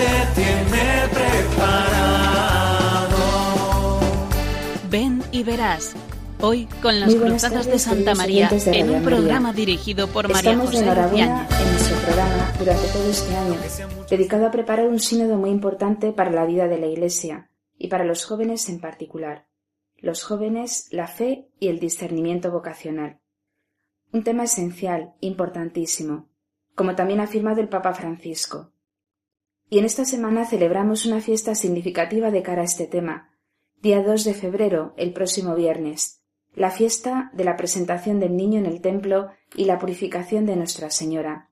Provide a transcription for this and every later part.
Jesús te tiene preparado. Ven y verás. Hoy con las cruzadas de Santa María en un programa dirigido por María Estamos José de enhorabuena Luciáñez. en nuestro programa durante todo este año, dedicado a preparar un sínodo muy importante para la vida de la Iglesia y para los jóvenes en particular. Los jóvenes, la fe y el discernimiento vocacional. Un tema esencial, importantísimo, como también ha afirmado el Papa Francisco. Y en esta semana celebramos una fiesta significativa de cara a este tema, día 2 de febrero, el próximo viernes, la fiesta de la presentación del niño en el templo y la purificación de Nuestra Señora,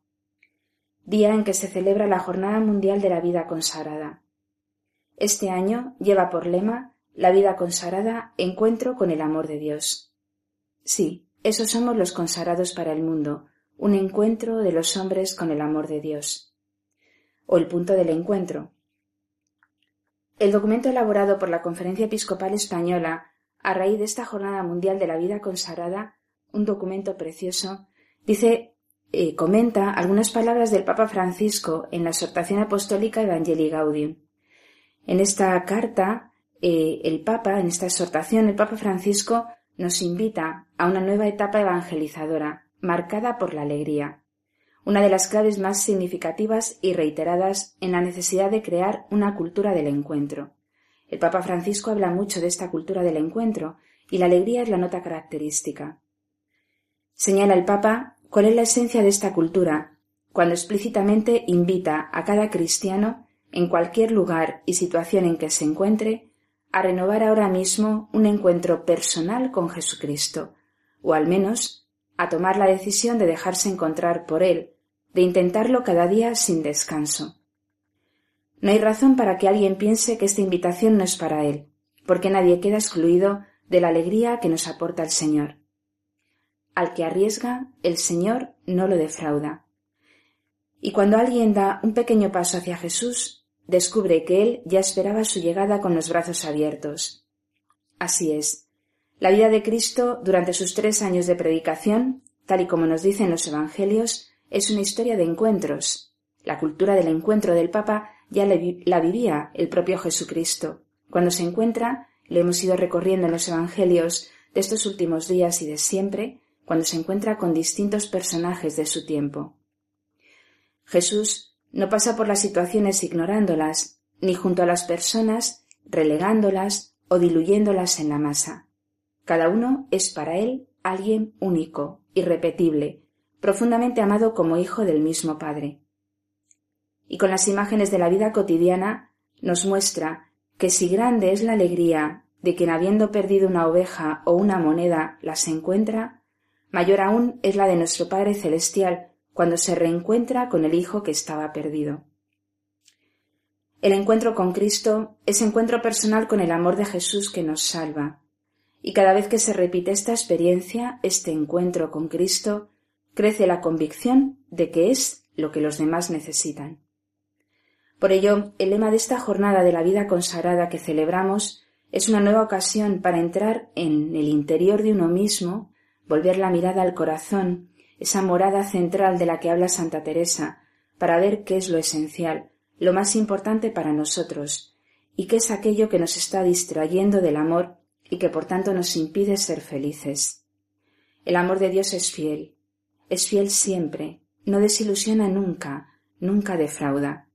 día en que se celebra la Jornada Mundial de la Vida Consagrada. Este año lleva por lema la vida consagrada, encuentro con el amor de Dios. Sí, esos somos los consagrados para el mundo, un encuentro de los hombres con el amor de Dios. O el punto del encuentro. El documento elaborado por la Conferencia Episcopal Española a raíz de esta Jornada Mundial de la Vida Consagrada, un documento precioso, dice, eh, comenta algunas palabras del Papa Francisco en la exhortación apostólica Evangelii Gaudium. En esta carta, eh, el Papa, en esta exhortación, el Papa Francisco nos invita a una nueva etapa evangelizadora, marcada por la alegría, una de las claves más significativas y reiteradas en la necesidad de crear una cultura del encuentro. El Papa Francisco habla mucho de esta cultura del encuentro y la alegría es la nota característica. Señala el Papa cuál es la esencia de esta cultura, cuando explícitamente invita a cada cristiano, en cualquier lugar y situación en que se encuentre, a renovar ahora mismo un encuentro personal con Jesucristo, o al menos a tomar la decisión de dejarse encontrar por Él, de intentarlo cada día sin descanso. No hay razón para que alguien piense que esta invitación no es para él, porque nadie queda excluido de la alegría que nos aporta el Señor. Al que arriesga, el Señor no lo defrauda. Y cuando alguien da un pequeño paso hacia Jesús, descubre que Él ya esperaba su llegada con los brazos abiertos. Así es. La vida de Cristo durante sus tres años de predicación, tal y como nos dicen los Evangelios, es una historia de encuentros. La cultura del encuentro del Papa ya la vivía el propio Jesucristo. Cuando se encuentra, le hemos ido recorriendo en los Evangelios de estos últimos días y de siempre, cuando se encuentra con distintos personajes de su tiempo. Jesús no pasa por las situaciones ignorándolas, ni junto a las personas relegándolas o diluyéndolas en la masa. Cada uno es para él alguien único, irrepetible, profundamente amado como hijo del mismo Padre y con las imágenes de la vida cotidiana nos muestra que si grande es la alegría de quien habiendo perdido una oveja o una moneda las encuentra, mayor aún es la de nuestro Padre Celestial cuando se reencuentra con el Hijo que estaba perdido. El encuentro con Cristo es encuentro personal con el amor de Jesús que nos salva, y cada vez que se repite esta experiencia, este encuentro con Cristo, crece la convicción de que es lo que los demás necesitan. Por ello, el lema de esta jornada de la vida consagrada que celebramos es una nueva ocasión para entrar en el interior de uno mismo, volver la mirada al corazón, esa morada central de la que habla Santa Teresa, para ver qué es lo esencial, lo más importante para nosotros, y qué es aquello que nos está distrayendo del amor y que por tanto nos impide ser felices. El amor de Dios es fiel, es fiel siempre, no desilusiona nunca, nunca defrauda.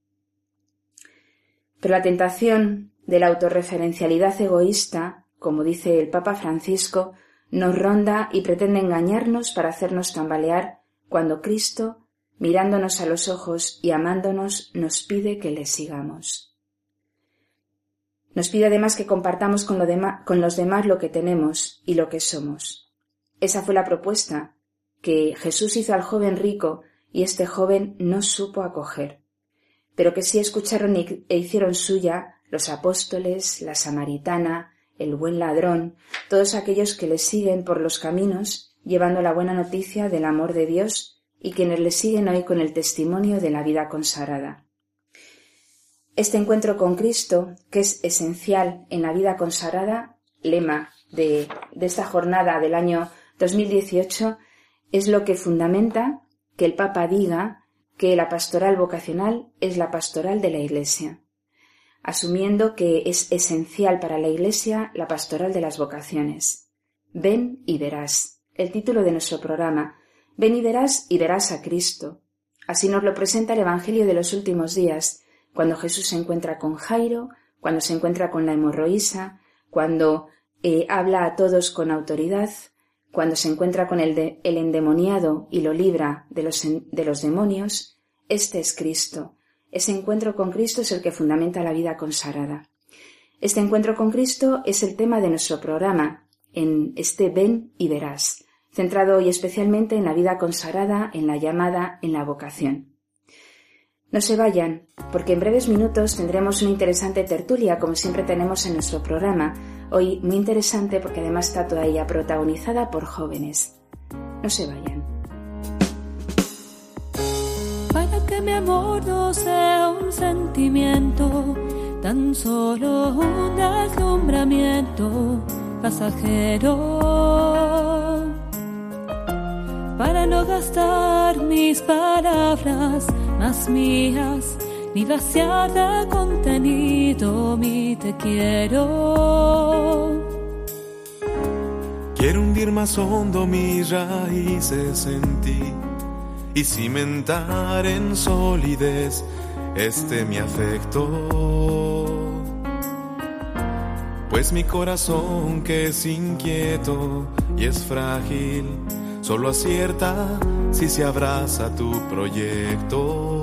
Pero la tentación de la autorreferencialidad egoísta, como dice el Papa Francisco, nos ronda y pretende engañarnos para hacernos tambalear cuando Cristo, mirándonos a los ojos y amándonos, nos pide que le sigamos. Nos pide además que compartamos con, con los demás lo que tenemos y lo que somos. Esa fue la propuesta que Jesús hizo al joven rico y este joven no supo acoger pero que sí escucharon e hicieron suya los apóstoles, la samaritana, el buen ladrón, todos aquellos que le siguen por los caminos, llevando la buena noticia del amor de Dios y quienes le siguen hoy con el testimonio de la vida consagrada. Este encuentro con Cristo, que es esencial en la vida consagrada, lema de, de esta jornada del año 2018, es lo que fundamenta que el Papa diga que la pastoral vocacional es la pastoral de la Iglesia, asumiendo que es esencial para la Iglesia la pastoral de las vocaciones. Ven y verás, el título de nuestro programa. Ven y verás y verás a Cristo. Así nos lo presenta el Evangelio de los últimos días, cuando Jesús se encuentra con Jairo, cuando se encuentra con la hemorroísa, cuando eh, habla a todos con autoridad, cuando se encuentra con el, endemoniado y lo libra de los, de los demonios, este es Cristo. Ese encuentro con Cristo es el que fundamenta la vida consagrada. Este encuentro con Cristo es el tema de nuestro programa, en este Ven y Verás, centrado hoy especialmente en la vida consagrada, en la llamada, en la vocación. No se vayan, porque en breves minutos tendremos una interesante tertulia, como siempre tenemos en nuestro programa, Hoy muy interesante porque además está toda ella protagonizada por jóvenes. No se vayan. Para que mi amor no sea un sentimiento, tan solo un deslumbramiento pasajero. Para no gastar mis palabras más mías ni vaciar de contenido mi te quiero. Quiero hundir más hondo mis raíces en ti y cimentar en solidez este mi afecto. Pues mi corazón que es inquieto y es frágil, solo acierta si se abraza tu proyecto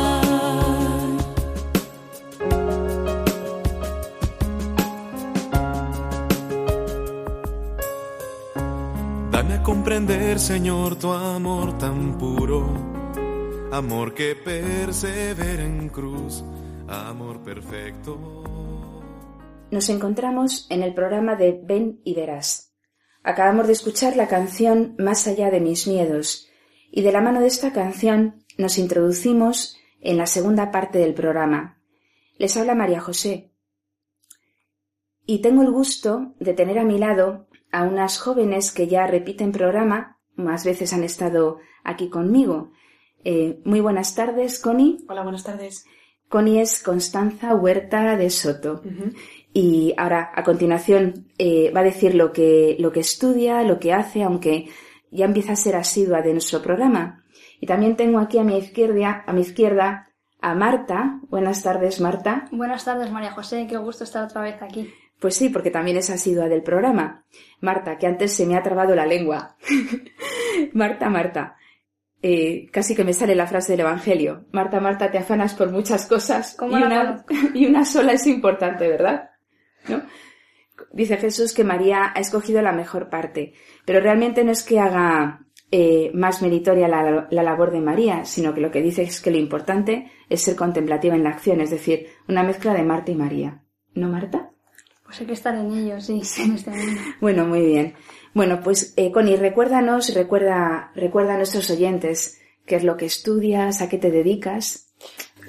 Comprender, Señor, tu amor tan puro, amor que persevera en cruz, amor perfecto. Nos encontramos en el programa de Ven y Verás. Acabamos de escuchar la canción Más allá de mis miedos, y de la mano de esta canción nos introducimos en la segunda parte del programa. Les habla María José. Y tengo el gusto de tener a mi lado a unas jóvenes que ya repiten programa, más veces han estado aquí conmigo. Eh, muy buenas tardes, Connie. Hola, buenas tardes. Connie es Constanza Huerta de Soto. Y ahora, a continuación, eh, va a decir lo que, lo que estudia, lo que hace, aunque ya empieza a ser asidua de nuestro programa. Y también tengo aquí a mi izquierda, a mi izquierda, a Marta. Buenas tardes, Marta. Buenas tardes, María José. Qué gusto estar otra vez aquí. Pues sí, porque también es asidua del programa. Marta, que antes se me ha trabado la lengua. Marta, Marta. Eh, casi que me sale la frase del Evangelio. Marta, Marta, te afanas por muchas cosas y una, y una sola es importante, ¿verdad? ¿No? Dice Jesús que María ha escogido la mejor parte, pero realmente no es que haga eh, más meritoria la, la, labor de María, sino que lo que dice es que lo importante es ser contemplativa en la acción, es decir, una mezcla de Marta y María. ¿No, Marta? Pues hay que estar en ello, sí, en este mundo. Bueno, muy bien. Bueno, pues eh, Connie, recuérdanos, recuerda, recuerda a nuestros oyentes qué es lo que estudias, a qué te dedicas.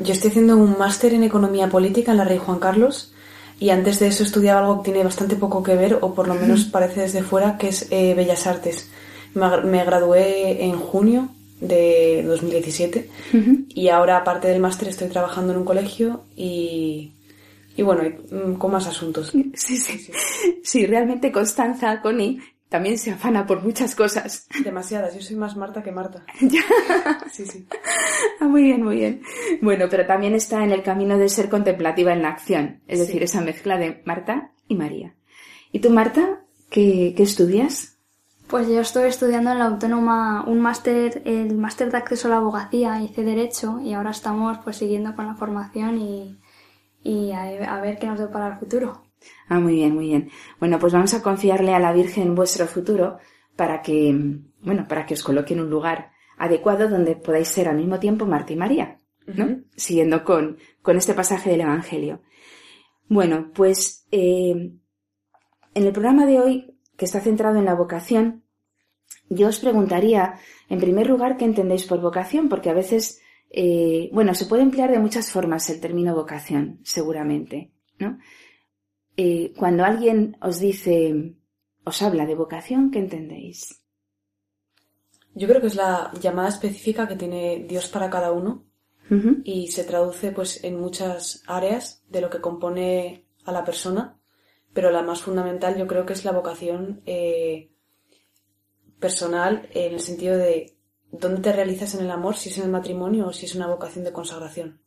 Yo estoy haciendo un máster en economía política en la Rey Juan Carlos y antes de eso estudiaba algo que tiene bastante poco que ver, o por lo menos parece desde fuera, que es eh, Bellas Artes. Me, gradué en junio de 2017 y ahora aparte del máster estoy trabajando en un colegio y y bueno, mm, con más asuntos. Sí, sí. Sí, realmente Constanza, Connie, también se afana por muchas cosas. Demasiadas. Yo soy más Marta que Marta. Ya. Sí, sí. Ah, muy bien, muy bien. Bueno, pero también está en el camino de ser contemplativa en la acción. Es decir, esa mezcla de Marta y María. ¿Y tú, Marta, qué, qué estudias? Pues yo estoy estudiando en la Autónoma un máster, el máster de acceso a la abogacía, hice Derecho y ahora estamos pues siguiendo con la formación y y a, ver qué nos depara el futuro. Ah, muy bien, muy bien. Bueno, pues vamos a confiarle a la Virgen vuestro futuro para que, bueno, para que os coloque en un lugar adecuado donde podáis ser al mismo tiempo Marta y María, ¿no? Siguiendo con, con este pasaje del Evangelio. Bueno, pues eh, en el programa de hoy, que está centrado en la vocación, yo os preguntaría, en primer lugar, qué entendéis por vocación, porque a veces, eh, bueno, se puede emplear de muchas formas el término vocación, seguramente, ¿no? Eh, cuando alguien os dice, os habla de vocación, ¿qué entendéis? Yo creo que es la llamada específica que tiene Dios para cada uno y se traduce pues en muchas áreas de lo que compone a la persona, pero la más fundamental yo creo que es la vocación eh, personal en el sentido de dónde te realizas en el amor, si es en el matrimonio o si es una vocación de consagración.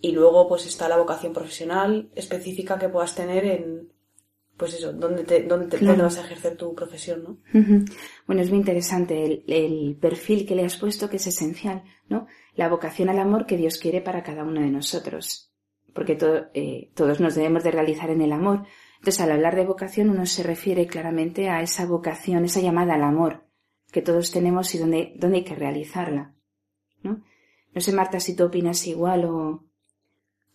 Y luego pues está la vocación profesional específica que puedas tener en, pues eso, dónde, te, dónde, te, vas a ejercer tu profesión, ¿no? Bueno, es muy interesante el, el, perfil que le has puesto que es esencial, ¿no? La vocación al amor que Dios quiere para cada uno de nosotros. Porque todo, eh, todos nos debemos de realizar en el amor. Entonces, al hablar de vocación, uno se refiere claramente a esa vocación, esa llamada al amor que todos tenemos y dónde, dónde hay que realizarla, ¿no? No sé, Marta, si tú opinas igual o...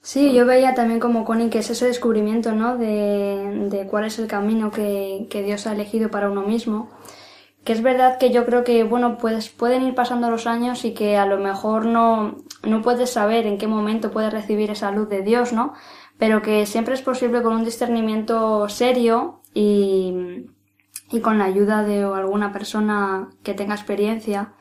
Sí, yo veía también como Connie que es ese descubrimiento, ¿no? De, de cuál es el camino que, que, Dios ha elegido para uno mismo. Que es verdad que yo creo que, bueno, pues pueden ir pasando los años y que a lo mejor no, no puedes saber en qué momento puedes recibir esa luz de Dios, ¿no? Pero que siempre es posible con un discernimiento serio y, y con la ayuda de alguna persona que tenga experiencia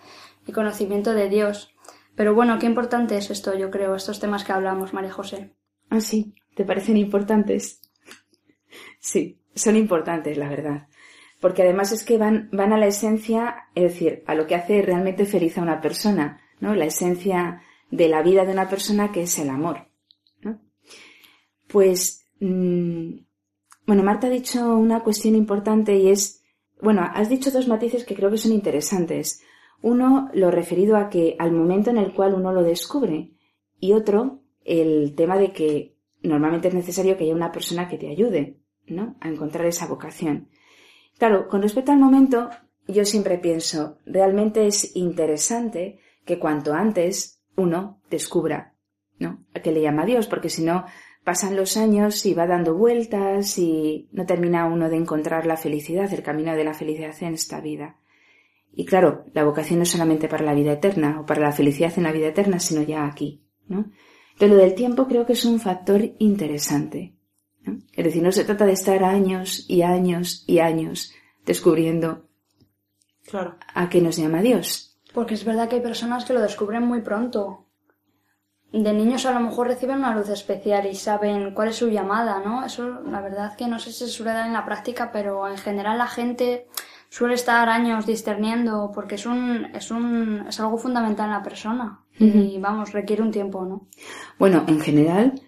y conocimiento de Dios pero bueno, qué importante es esto, yo creo, estos temas que hablamos, María José. Ah, sí, ¿te parecen importantes? Sí, son importantes, la verdad. Porque además es que van, van a la esencia, es decir, a lo que hace realmente feliz a una persona, ¿no? La esencia de la vida de una persona que es el amor, ¿no? Pues, mmm, bueno, Marta ha dicho una cuestión importante y es, bueno, has dicho dos matices que creo que son interesantes. Uno, lo referido a que al momento en el cual uno lo descubre y otro, el tema de que normalmente es necesario que haya una persona que te ayude, ¿no? A encontrar esa vocación. Claro, con respecto al momento, yo siempre pienso, realmente es interesante que cuanto antes uno descubra, ¿no? A que le llama a Dios, porque si no, pasan los años y va dando vueltas y no termina uno de encontrar la felicidad, el camino de la felicidad en esta vida. Y claro, la vocación no es solamente para la vida eterna o para la felicidad en la vida eterna, sino ya aquí, ¿no? Entonces lo del tiempo creo que es un factor interesante. ¿no? Es decir, no se trata de estar años y años y años descubriendo claro. a qué nos llama Dios. Porque es verdad que hay personas que lo descubren muy pronto. De niños a lo mejor reciben una luz especial y saben cuál es su llamada, ¿no? Eso la verdad que no sé si se suele dar en la práctica, pero en general la gente suele estar años discerniendo porque es un, es un, es algo fundamental en la persona. Y vamos, requiere un tiempo, ¿no? Bueno, en general,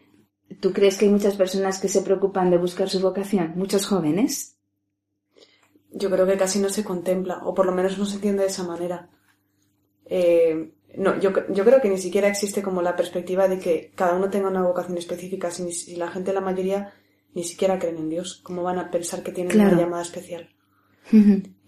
¿tú crees que hay muchas personas que se preocupan de buscar su vocación? ¿Muchos jóvenes? Yo creo que casi no se contempla, o por lo menos no se entiende de esa manera. Eh, no, yo, yo creo que ni siquiera existe como la perspectiva de que cada uno tenga una vocación específica. Si, si la gente, la mayoría, ni siquiera creen en Dios, ¿cómo van a pensar que tienen una llamada especial?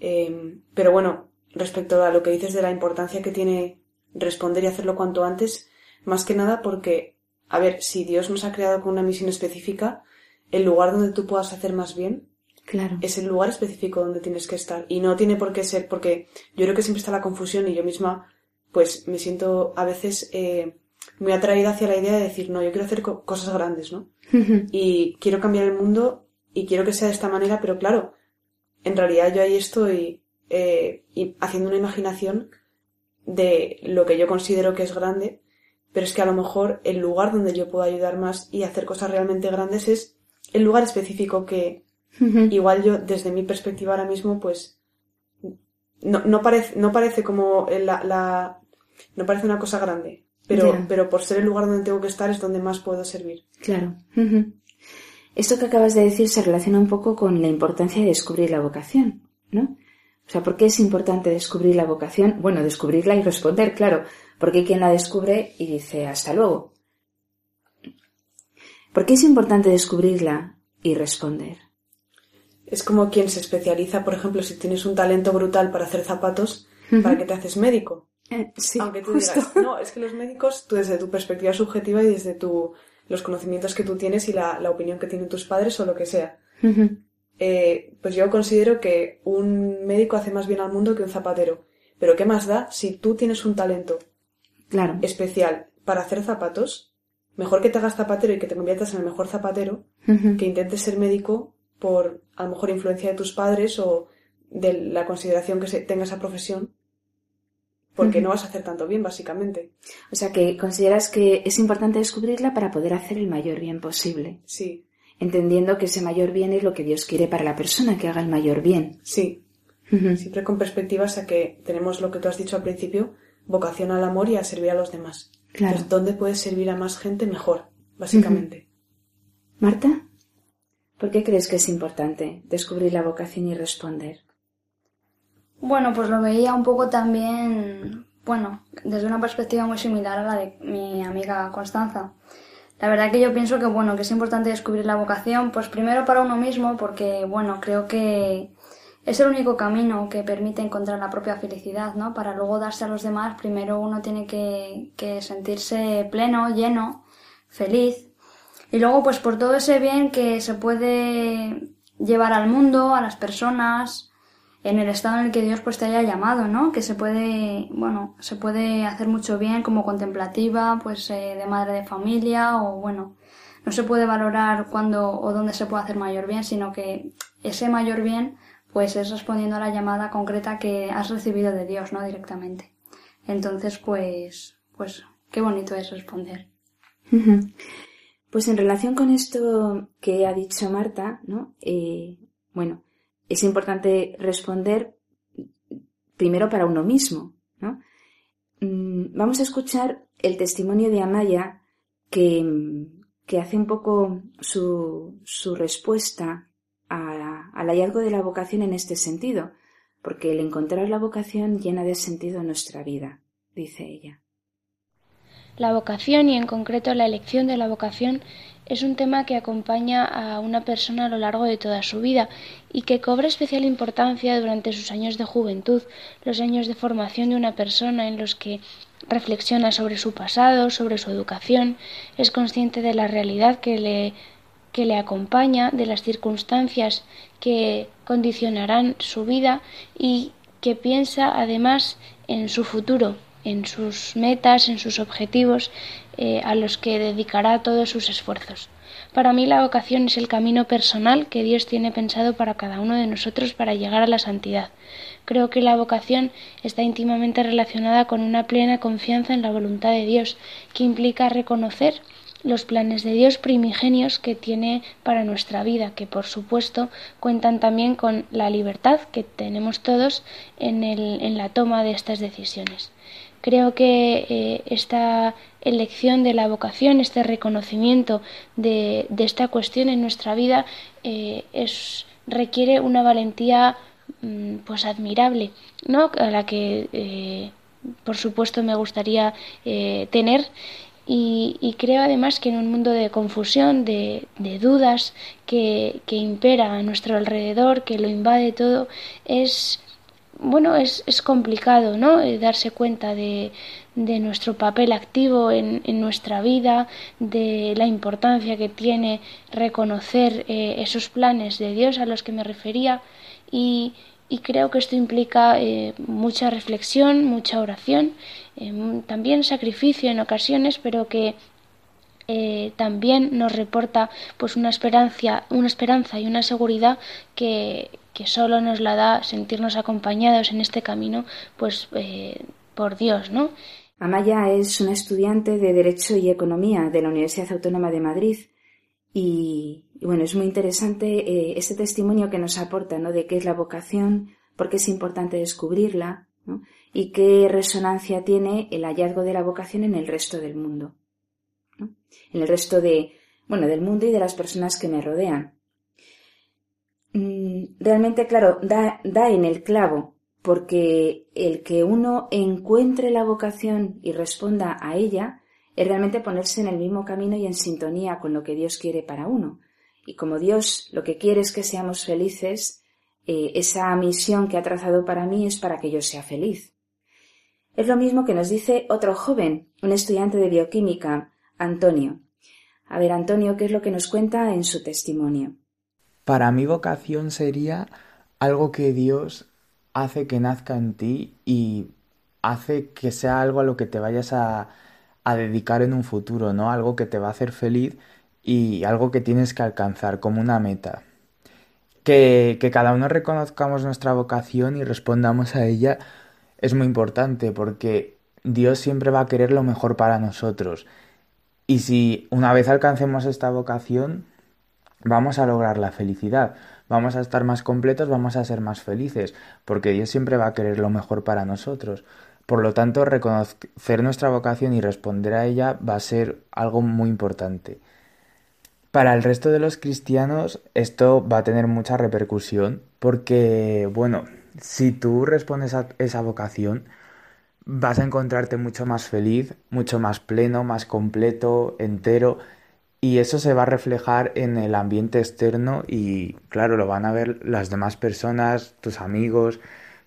Em, pero bueno, respecto a lo que dices de la importancia que tiene responder y hacerlo cuanto antes, más que nada porque, a ver, si Dios nos ha creado con una misión específica, el lugar donde tú puedas hacer más bien Claro. Es el lugar específico donde tienes que estar. Y no tiene por qué ser, porque yo creo que siempre está la confusión y yo misma, pues me siento a veces eh, muy atraída hacia la idea de decir, no, yo quiero hacer cosas grandes, ¿no? y quiero cambiar el mundo y quiero que sea de esta manera, pero claro, en realidad yo ahí estoy eh, haciendo una imaginación de lo que yo considero que es grande, pero es que a lo mejor el lugar donde yo puedo ayudar más y hacer cosas realmente grandes es el lugar específico que igual yo desde mi perspectiva ahora mismo pues no, no parece no parece como la, la no parece una cosa grande pero pero por ser el lugar donde tengo que estar es donde más puedo servir claro esto que acabas de decir se relaciona un poco con la importancia de descubrir la vocación, ¿no? O sea, ¿por qué es importante descubrir la vocación? Bueno, descubrirla y responder, claro, porque hay quien la descubre y dice hasta luego. ¿Por qué es importante descubrirla y responder? Es como quien se especializa, por ejemplo, si tienes un talento brutal para hacer zapatos, ¿para qué te haces médico? Eh, sí, Aunque tú digas, no, es que los médicos, tú desde tu perspectiva subjetiva y desde tu los conocimientos que tú tienes y la, opinión que tienen tus padres o lo que sea. eh, pues yo considero que un médico hace más bien al mundo que un zapatero. Pero ¿qué más da si tú tienes un talento claro. especial para hacer zapatos? Mejor que te hagas zapatero y que te conviertas en el mejor zapatero que intentes ser médico por a lo mejor influencia de tus padres o de la consideración que se tenga esa profesión porque no vas a hacer tanto bien, básicamente. O sea, que consideras que es importante descubrirla para poder hacer el mayor bien posible. Sí. Entendiendo que ese mayor bien es lo que Dios quiere para la persona, que haga el mayor bien. Sí. Siempre con perspectivas a que tenemos lo que tú has dicho al principio, vocación al amor y a servir a los demás. Claro. Entonces, ¿dónde puedes servir a más gente mejor, básicamente? Marta, ¿por qué crees que es importante descubrir la vocación y responder? Bueno, pues lo veía un poco también, bueno, desde una perspectiva muy similar a la de mi amiga Constanza. La verdad que yo pienso que, bueno, que es importante descubrir la vocación, pues primero para uno mismo, porque, bueno, creo que es el único camino que permite encontrar la propia felicidad, ¿no? Para luego darse a los demás, primero uno tiene que, que sentirse pleno, lleno, feliz. Y luego, pues por todo ese bien que se puede llevar al mundo, a las personas, en el estado en el que Dios pues te haya llamado, ¿no? Que se puede, bueno, se puede hacer mucho bien como contemplativa, pues eh, de madre de familia o bueno, no se puede valorar cuándo o dónde se puede hacer mayor bien, sino que ese mayor bien pues es respondiendo a la llamada concreta que has recibido de Dios, ¿no? Directamente. Entonces, pues, pues, qué bonito es responder. Pues en relación con esto que ha dicho Marta, ¿no? Eh, bueno, es importante responder primero para uno mismo. ¿no? Mm, vamos a escuchar el testimonio de Amaya que, que hace un poco su, su respuesta al hallazgo de la vocación en este sentido, porque el encontrar la vocación llena de sentido nuestra vida, dice ella. La vocación y en concreto la elección de la vocación es un tema que acompaña a una persona a lo largo de toda su vida y que cobra especial importancia durante sus años de juventud, los años de formación de una persona en los que reflexiona sobre su pasado, sobre su educación, es consciente de la realidad que le, acompaña, de las circunstancias que condicionarán su vida y que piensa además en su futuro, en sus metas, en sus objetivos, eh, a los que dedicará todos sus esfuerzos. Para mí la vocación es el camino personal que Dios tiene pensado para cada uno de nosotros para llegar a la santidad. Creo que la vocación está íntimamente relacionada con una plena confianza en la voluntad de Dios, que implica reconocer los planes de Dios primigenios que tiene para nuestra vida, que por supuesto cuentan también con la libertad que tenemos todos en, el, en la toma de estas decisiones. Creo que eh, esta elección de la vocación, este reconocimiento de, esta cuestión en nuestra vida eh, es, requiere una valentía mm, pues admirable, ¿no? a la que eh, por supuesto me gustaría tener y, creo además que en un mundo de confusión, de, dudas que, que, impera a nuestro alrededor, que lo invade todo, es bueno, es, es complicado, ¿no? Eh, darse cuenta de, de nuestro papel activo en, en, nuestra vida, de la importancia que tiene reconocer eh, esos planes de Dios a los que me refería y, y creo que esto implica eh, mucha reflexión, mucha oración, también sacrificio en ocasiones, pero que también nos reporta pues una esperanza, una esperanza y una seguridad que, que solo nos la da sentirnos acompañados en este camino, pues eh, por Dios, ¿no? Amaya es una estudiante de Derecho y Economía de la Universidad Autónoma de Madrid y, bueno, es muy interesante eh, ese testimonio que nos aporta, ¿no? De qué es la vocación, por qué es importante descubrirla, ¿no? Y qué resonancia tiene el hallazgo de la vocación en el resto del mundo, ¿no? En el resto de, bueno, del mundo y de las personas que me rodean. Mm, realmente, claro, da, da en el clavo, porque el que uno encuentre la vocación y responda a ella es realmente ponerse en el mismo camino y en sintonía con lo que Dios quiere para uno. Y como Dios lo que quiere es que seamos felices, eh, esa misión que ha trazado para mí es para que yo sea feliz. Es lo mismo que nos dice otro joven, un estudiante de bioquímica, Antonio. A ver, Antonio, ¿qué es lo que nos cuenta en su testimonio? Para mí vocación sería algo que Dios hace que nazca en ti y hace que sea algo a lo que te vayas a, a dedicar en un futuro, ¿no? Algo que te va a hacer feliz y algo que tienes que alcanzar como una meta. Que, que cada uno reconozcamos nuestra vocación y respondamos a ella es muy importante porque Dios siempre va a querer lo mejor para nosotros. Y si una vez alcancemos esta vocación, vamos a lograr la felicidad, vamos a estar más completos, vamos a ser más felices, porque Dios siempre va a querer lo mejor para nosotros. Por lo tanto, reconocer nuestra vocación y responder a ella va a ser algo muy importante. Para el resto de los cristianos esto va a tener mucha repercusión porque, bueno, si tú respondes a esa vocación, vas a encontrarte mucho más feliz, mucho más pleno, más completo, entero, y eso se va a reflejar en el ambiente externo y, claro, lo van a ver las demás personas, tus amigos,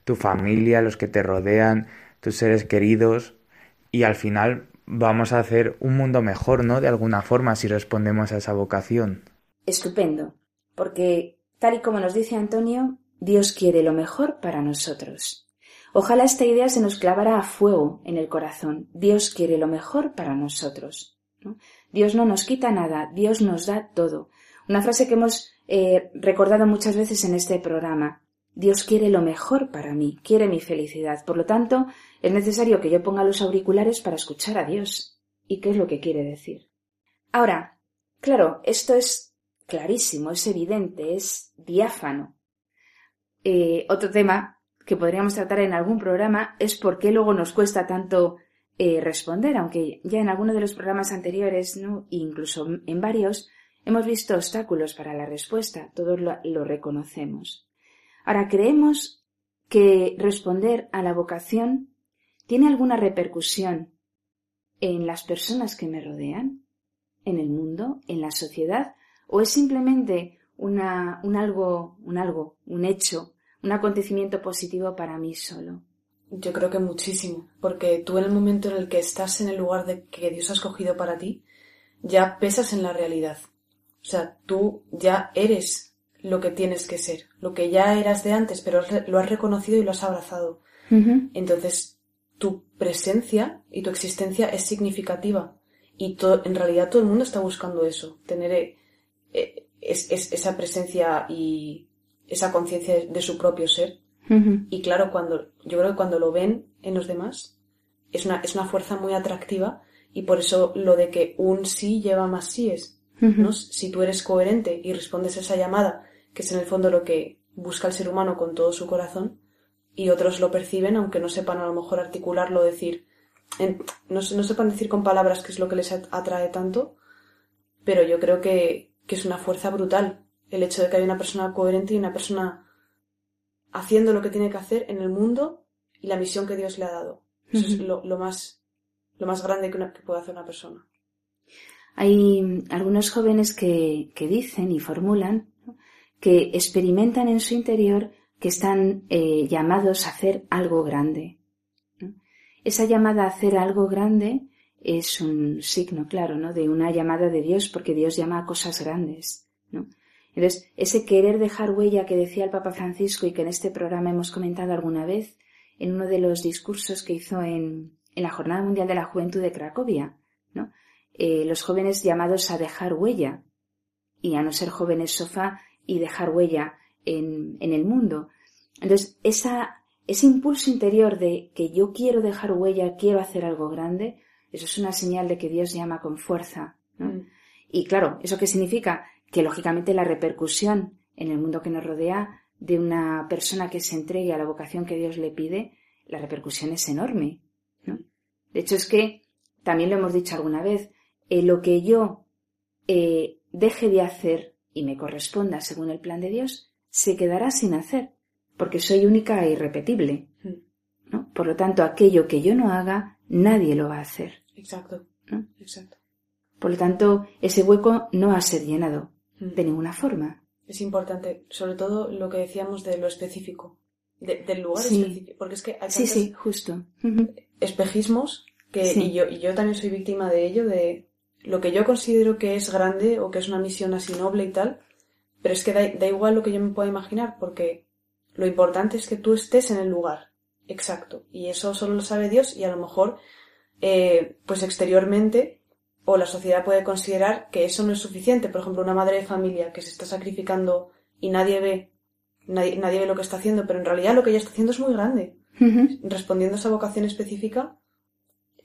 tu familia, los que te rodean, tus seres queridos, y al final vamos a hacer un mundo mejor, ¿no? De alguna forma, si respondemos a esa vocación. Estupendo, porque tal y como nos dice Antonio, Dios quiere lo mejor para nosotros. Ojalá esta idea se nos clavara a fuego en el corazón. Dios quiere lo mejor para nosotros. Dios no nos quita nada, Dios nos da todo. Una frase que hemos eh, recordado muchas veces en este programa. Dios quiere lo mejor para mí, quiere mi felicidad. Por lo tanto, es necesario que yo ponga los auriculares para escuchar a Dios. ¿Y qué es lo que quiere decir? Ahora, claro, esto es clarísimo, es evidente, es diáfano. Eh, otro tema que podríamos tratar en algún programa es por qué luego nos cuesta tanto eh, responder, aunque ya en alguno de los programas anteriores, incluso en varios, hemos visto obstáculos para la respuesta, todos lo reconocemos. Ahora, creemos que responder a la vocación tiene alguna repercusión en las personas que me rodean, en el mundo, en la sociedad, o es simplemente un algo, un algo, un hecho, un acontecimiento positivo para mí solo. Yo creo que muchísimo, porque tú en el momento en el que estás en el lugar de que Dios ha escogido para ti, ya pesas en la realidad. O sea, tú ya eres lo que tienes que ser, lo que ya eras de antes, pero lo has reconocido y lo has abrazado. Entonces, tu presencia y tu existencia es significativa. Y en realidad todo el mundo está buscando eso, tener eh, eh, esa presencia y esa conciencia de su propio ser. Y claro, cuando, yo creo que cuando lo ven en los demás, es una, es una fuerza muy atractiva y por eso lo de que un sí lleva más síes. ¿no? Si tú eres coherente y respondes a esa llamada, que es en el fondo lo que busca el ser humano con todo su corazón, y otros lo perciben, aunque no sepan a lo mejor articularlo, decir, no, no, sepan decir con palabras qué es lo que les atrae tanto, pero yo creo que, que, es una fuerza brutal el hecho de que haya una persona coherente y una persona haciendo lo que tiene que hacer en el mundo y la misión que Dios le ha dado. Eso es lo, lo, más, lo más grande que, que puede hacer una persona. Hay algunos jóvenes que, que dicen y formulan que experimentan en su interior que están eh, llamados a hacer algo grande. Esa llamada a hacer algo grande es un signo, claro, ¿no? De una llamada de Dios, porque Dios llama a cosas grandes. Entonces, ese querer dejar huella que decía el Papa Francisco y que en este programa hemos comentado alguna vez, en uno de los discursos que hizo en, en la Jornada Mundial de la Juventud de Cracovia, ¿no? Eh, los jóvenes llamados a dejar huella y a no ser jóvenes sofá y dejar huella en, en el mundo. Entonces, esa, ese impulso interior de que yo quiero dejar huella, quiero hacer algo grande, eso es una señal de que Dios llama con fuerza. ¿no? Mm. Y claro, ¿eso qué significa? Que lógicamente la repercusión en el mundo que nos rodea de una persona que se entregue a la vocación que Dios le pide, la repercusión es enorme. ¿no? De hecho, es que, también lo hemos dicho alguna vez, eh, lo que yo eh, deje de hacer y me corresponda según el plan de Dios, se quedará sin hacer, porque soy única e irrepetible. Mm. ¿no? Por lo tanto, aquello que yo no haga, nadie lo va a hacer. Exacto. Exacto. Por lo tanto, ese hueco no va a ser llenado. De ninguna forma. Es importante, sobre todo lo que decíamos de lo específico, del lugar específico, porque es que hay sí, sí, justo. espejismos que y yo y yo también soy víctima de ello, de lo que yo considero que es grande o que es una misión así noble y tal, Pero es que da, igual lo que yo me pueda imaginar, porque lo importante es que tú estés en el lugar exacto. Y eso solo lo sabe Dios y a lo mejor, eh, pues exteriormente, o la sociedad puede considerar que eso no es suficiente. Por ejemplo, una madre de familia que se está sacrificando y nadie ve, nadie, nadie ve lo que está haciendo, pero en realidad lo que ella está haciendo es muy grande. Respondiendo a esa vocación específica,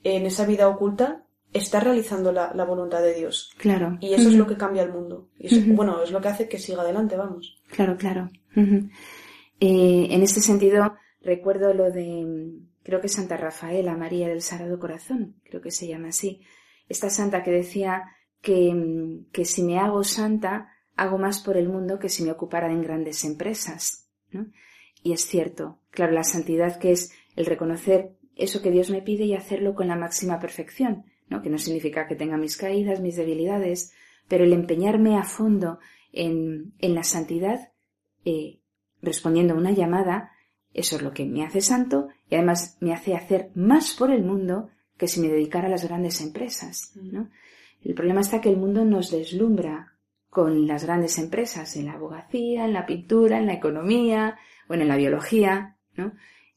en esa vida oculta, está realizando la, voluntad de Dios. Claro. Y eso es lo que cambia el mundo. Y bueno, es lo que hace que siga adelante, vamos. Claro, claro. Eh, en este sentido, recuerdo lo de, creo que Santa Rafaela, María del Sagrado Corazón, creo que se llama así. Esta santa que decía que, que si me hago santa, hago más por el mundo que si me ocupara en grandes empresas. ¿no? Y es cierto, claro, la santidad que es el reconocer eso que Dios me pide y hacerlo con la máxima perfección, ¿no? que no significa que tenga mis caídas, mis debilidades, pero el empeñarme a fondo en, en la santidad, eh, respondiendo a una llamada, eso es lo que me hace santo y además me hace hacer más por el mundo que si me dedicara a las grandes empresas. ¿no? El problema está que el mundo nos deslumbra con las grandes empresas, en la abogacía, en la pintura, en la economía, bueno, en la biología, ¿no?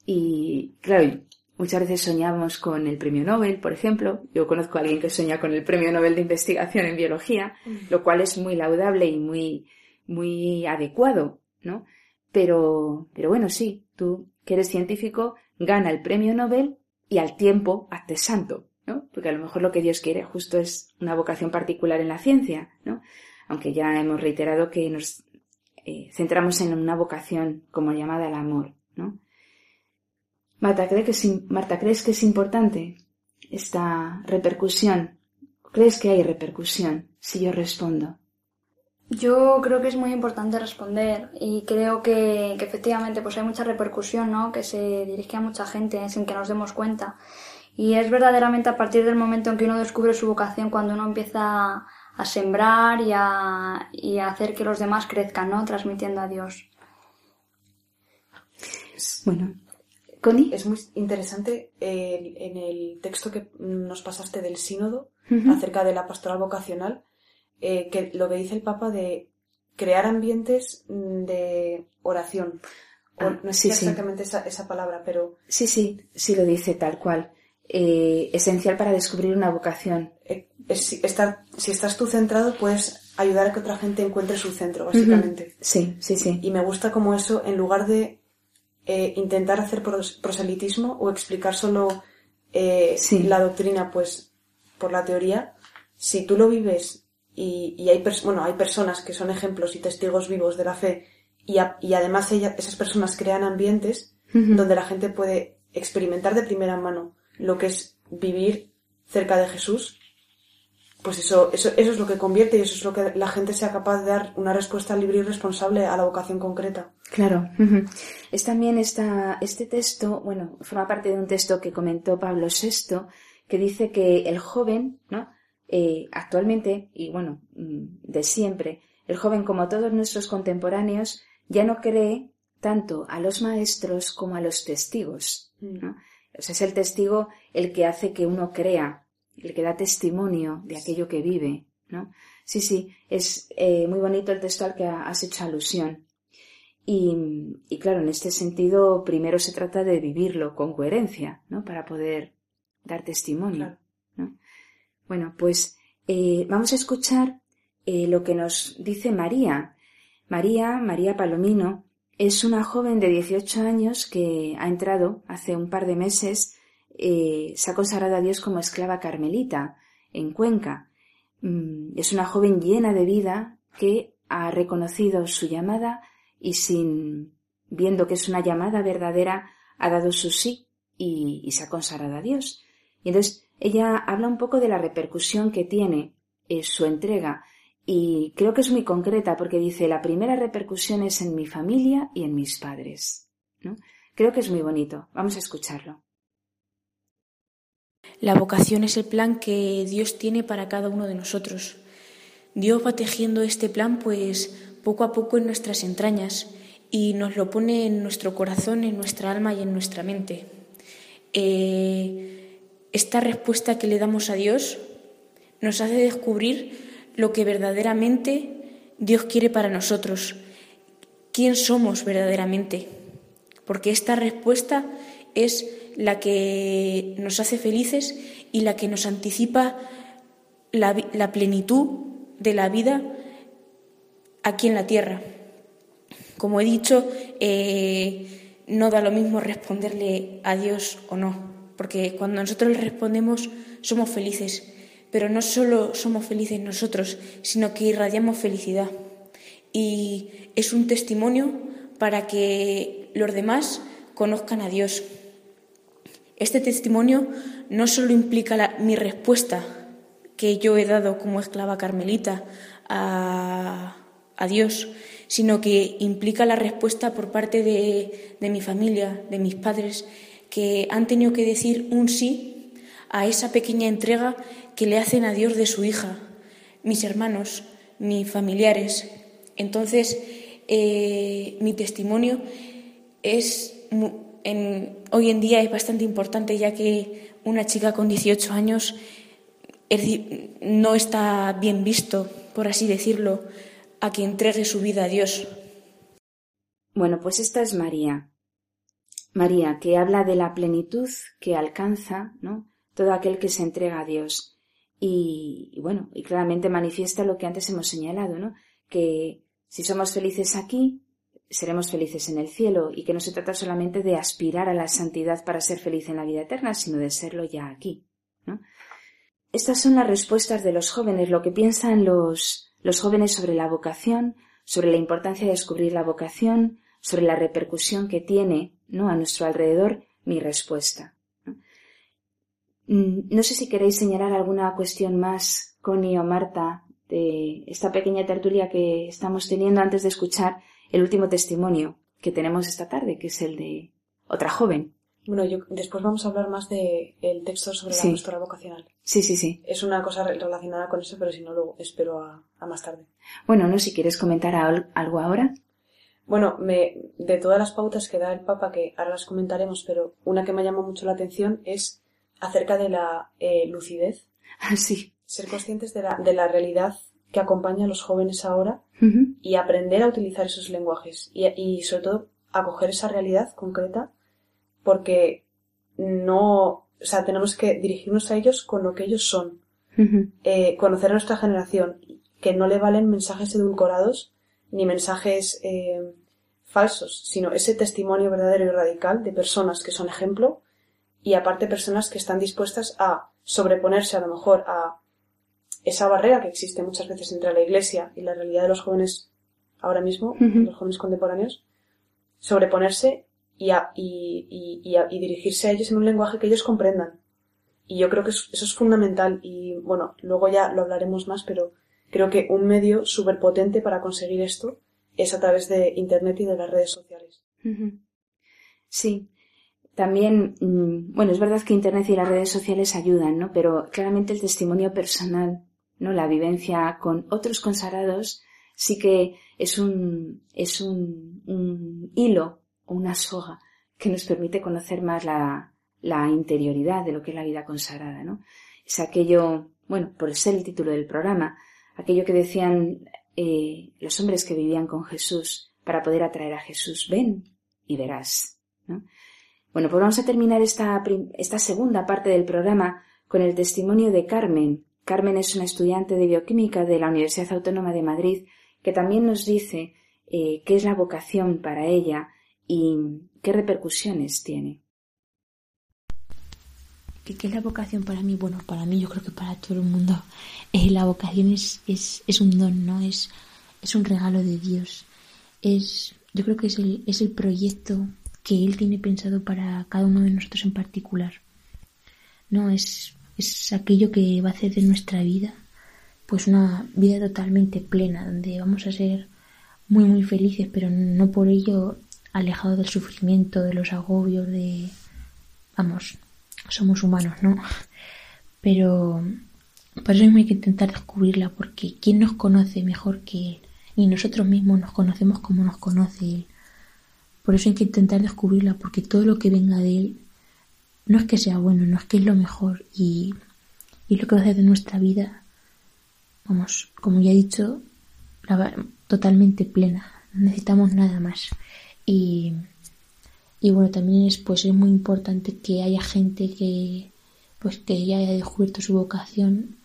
Y claro, muchas veces soñamos con el premio Nobel, por ejemplo. Yo conozco a alguien que sueña con el premio Nobel de investigación en biología, mm. lo cual es muy laudable y muy, muy adecuado, ¿no? Pero, pero bueno, sí, tú que eres científico, gana el premio Nobel y al tiempo hazte santo, ¿no? Porque a lo mejor lo que Dios quiere justo es una vocación particular en la ciencia, ¿no? Aunque ya hemos reiterado que nos eh, centramos en una vocación como llamada al amor, ¿no? Marta, ¿cree que Marta, ¿crees que es importante esta repercusión? ¿Crees que hay repercusión si yo respondo? Yo creo que es muy importante responder y creo que, efectivamente pues hay mucha repercusión, ¿no? Que se dirige a mucha gente sin que nos demos cuenta. Y es verdaderamente a partir del momento en que uno descubre su vocación cuando uno empieza a sembrar y a, y a hacer que los demás crezcan, ¿no? Transmitiendo a Dios. Bueno, Connie. Es muy interesante eh, en el texto que nos pasaste del sínodo acerca de la pastoral vocacional, eh, que lo que dice el Papa de crear ambientes de oración. Ah, no sé exactamente esa, esa, palabra, pero... Sí, sí, sí lo dice tal cual. Eh, esencial para descubrir una vocación. Eh, estar, si estás tú centrado, puedes ayudar a que otra gente encuentre su centro, básicamente. Sí, sí, sí. Y me gusta como eso, en lugar de eh, intentar hacer proselitismo o explicar solo la doctrina, pues, por la teoría, si tú lo vives y, y hay, bueno, hay personas que son ejemplos y testigos vivos de la fe y, y además esas personas crean ambientes donde la gente puede experimentar de primera mano lo que es vivir cerca de Jesús, pues eso, eso, eso es lo que convierte y eso es lo que la gente sea capaz de dar una respuesta libre y responsable a la vocación concreta. Claro. Es también esta, este texto, bueno, forma parte de un texto que comentó Pablo VI, que dice que el joven, ¿no? Eh, actualmente, y bueno, mm, de siempre, el joven, como todos nuestros contemporáneos, ya no cree tanto a los maestros como a los testigos. ¿no? Mm es el testigo el que hace que uno crea, el que da testimonio de aquello que vive, ¿no? Sí, sí, es eh, muy bonito el texto al que has hecho alusión. Y, y, claro, en este sentido, primero se trata de vivirlo con coherencia, ¿no? Para poder dar testimonio. Bueno, pues eh, vamos a escuchar eh, lo que nos dice María. María, María Palomino, es una joven de 18 años que ha entrado hace un par de meses, eh, se ha consagrado a Dios como esclava carmelita en Cuenca. Mm, es una joven llena de vida que ha reconocido su llamada y sin viendo que es una llamada verdadera ha dado su sí y, se ha consagrado a Dios. Y entonces ella habla un poco de la repercusión que tiene eh, su entrega y creo que es muy concreta porque dice, la primera repercusión es en mi familia y en mis padres. ¿no? Creo que es muy bonito. Vamos a escucharlo. La vocación es el plan que Dios tiene para cada uno de nosotros. Dios va tejiendo este plan pues poco a poco en nuestras entrañas y nos lo pone en nuestro corazón, en nuestra alma y en nuestra mente. Eh, esta respuesta que le damos a Dios nos hace descubrir lo que verdaderamente Dios quiere para nosotros, quién somos verdaderamente, porque esta respuesta es la que nos hace felices y la que nos anticipa la, plenitud de la vida aquí en la tierra. Como he dicho, eh, no da lo mismo responderle a Dios o no, porque cuando nosotros respondemos somos felices, pero no solo somos felices nosotros, sino que irradiamos felicidad. Y es un testimonio para que los demás conozcan a Dios. Este testimonio no solo implica mi respuesta que yo he dado como esclava carmelita a, Dios, sino que implica la respuesta por parte de, de mi familia, de mis padres, que han tenido que decir un sí a esa pequeña entrega que le hacen a Dios de su hija, mis hermanos, mis familiares. Entonces, eh, mi testimonio es hoy en día es bastante importante ya que una chica con 18 años no está bien visto, por así decirlo, a que entregue su vida a Dios. Bueno, pues esta es María. María, que habla de la plenitud que alcanza, ¿no? Todo aquel que se entrega a Dios. Y, bueno, y claramente manifiesta lo que antes hemos señalado, ¿no? Que si somos felices aquí, seremos felices en el cielo y que no se trata solamente de aspirar a la santidad para ser feliz en la vida eterna, sino de serlo ya aquí. Estas son las respuestas de los jóvenes, lo que piensan los, los jóvenes sobre la vocación, sobre la importancia de descubrir la vocación, sobre la repercusión que tiene ¿no? a nuestro alrededor mi respuesta. ¿no? Mm, no sé si queréis señalar alguna cuestión más, Connie o Marta, de esta pequeña tertulia que estamos teniendo antes de escuchar el último testimonio que tenemos esta tarde, que es el de otra joven. Bueno, yo, después vamos a hablar más del el texto sobre la pastora vocacional. Sí, sí, sí. Es una cosa relacionada con eso, pero si no, lo espero a, más tarde. Bueno, no, si quieres comentar algo ahora. Bueno, me, de todas las pautas que da el Papa, que ahora las comentaremos, pero una que me llamó mucho la atención es acerca de la eh, lucidez. Ah, sí. Ser conscientes de la, de la realidad que acompaña a los jóvenes ahora y aprender a utilizar esos lenguajes y, sobre todo acoger esa realidad concreta porque no, o sea, tenemos que dirigirnos a ellos con lo que ellos son. Eh, conocer a nuestra generación, que no le valen mensajes edulcorados ni mensajes eh, falsos, sino ese testimonio verdadero y radical de personas que son ejemplo y aparte personas que están dispuestas a sobreponerse a lo mejor a esa barrera que existe muchas veces entre la Iglesia y la realidad de los jóvenes ahora mismo, los jóvenes contemporáneos, sobreponerse y, y, dirigirse a ellos en un lenguaje que ellos comprendan. Y yo creo que eso, es fundamental y bueno, luego ya lo hablaremos más, pero creo que un medio súper potente para conseguir esto es a través de Internet y de las redes sociales. Sí. También, mm, bueno, es verdad que Internet y las redes sociales ayudan, ¿no? Pero claramente el testimonio personal ¿no? La vivencia con otros consagrados sí que es un, es un, hilo o una soga que nos permite conocer más la, la interioridad de lo que es la vida consagrada, ¿no? Es aquello, bueno, por ser el título del programa, aquello que decían eh, los hombres que vivían con Jesús para poder atraer a Jesús, ven y verás, ¿no? Bueno, pues vamos a terminar esta, esta segunda parte del programa con el testimonio de Carmen, Carmen es una estudiante de bioquímica de la Universidad Autónoma de Madrid que también nos dice eh, qué es la vocación para ella y qué repercusiones tiene. ¿Qué, es la vocación para mí? Bueno, para mí yo creo que para todo el mundo la vocación es, es, un don, ¿no? Es, es un regalo de Dios. Es, yo creo que es el, es el proyecto que Él tiene pensado para cada uno de nosotros en particular. No es es aquello que va a hacer de nuestra vida pues una vida totalmente plena, donde vamos a ser muy muy felices, pero no por ello alejados del sufrimiento, de los agobios, de vamos, somos humanos, ¿no? Pero por eso hay que intentar descubrirla, porque ¿quién nos conoce mejor que Él? Y nosotros mismos nos conocemos como nos conoce Él. Por eso hay que intentar descubrirla, porque todo lo que venga de Él no es que sea bueno, no es que es lo mejor y, y lo que va a hacer de nuestra vida, vamos, como ya he dicho, totalmente plena, no necesitamos nada más. Y, y bueno, también es, pues, es muy importante que haya gente que, pues, que ya haya descubierto su vocación,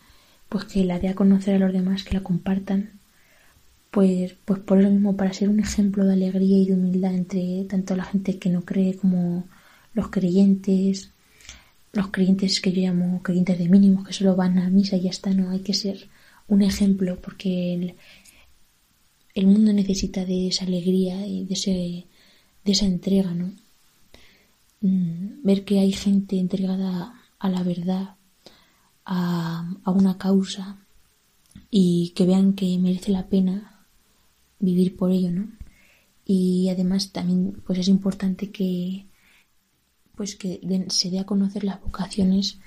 pues que la dé a conocer a los demás, que la compartan, pues, pues por eso mismo, para ser un ejemplo de alegría y de humildad entre tanto la gente que no cree como los creyentes, los creyentes que yo llamo creyentes de mínimos, que solo van a misa y ya está, no hay que ser un ejemplo porque el, el mundo necesita de esa alegría y de, ese, de esa entrega, ¿no? Mm, ver que hay gente entregada a la verdad, a, a una causa y que vean que merece la pena vivir por ello, ¿no? Y además también pues es importante que pues que se dé a conocer las vocaciones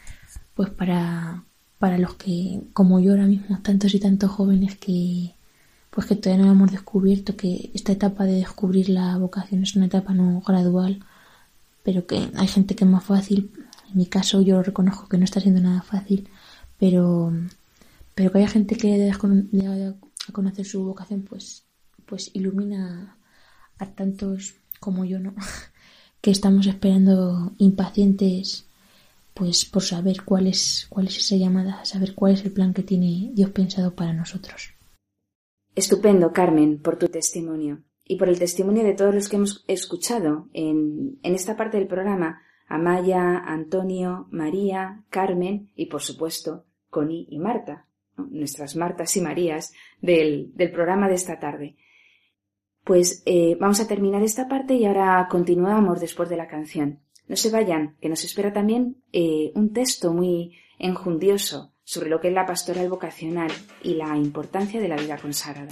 pues para para los que como yo ahora mismo tantos y tantos jóvenes que pues que todavía no hemos descubierto que esta etapa de descubrir la vocación es una etapa no gradual pero que hay gente que es más fácil. En mi caso yo reconozco que no está siendo nada fácil pero pero que haya gente que dé a conocer su vocación pues pues ilumina a tantos como yo no que estamos esperando impacientes pues por saber cuál cuál es esa llamada saber cuál es el plan que tiene Dios pensado para nosotros. Estupendo, Carmen, por tu testimonio y por el testimonio de todos los que hemos escuchado en, en esta parte del programa, Amaya, Antonio, María, Carmen y, por supuesto, Connie y Marta, nuestras Martas y Marías del, del, programa de esta tarde. Pues eh, vamos a terminar esta parte y ahora continuamos después de la canción. No se vayan, que nos espera también eh, un texto muy enjundioso sobre lo que es la pastoral vocacional y la importancia de la vida consagrada.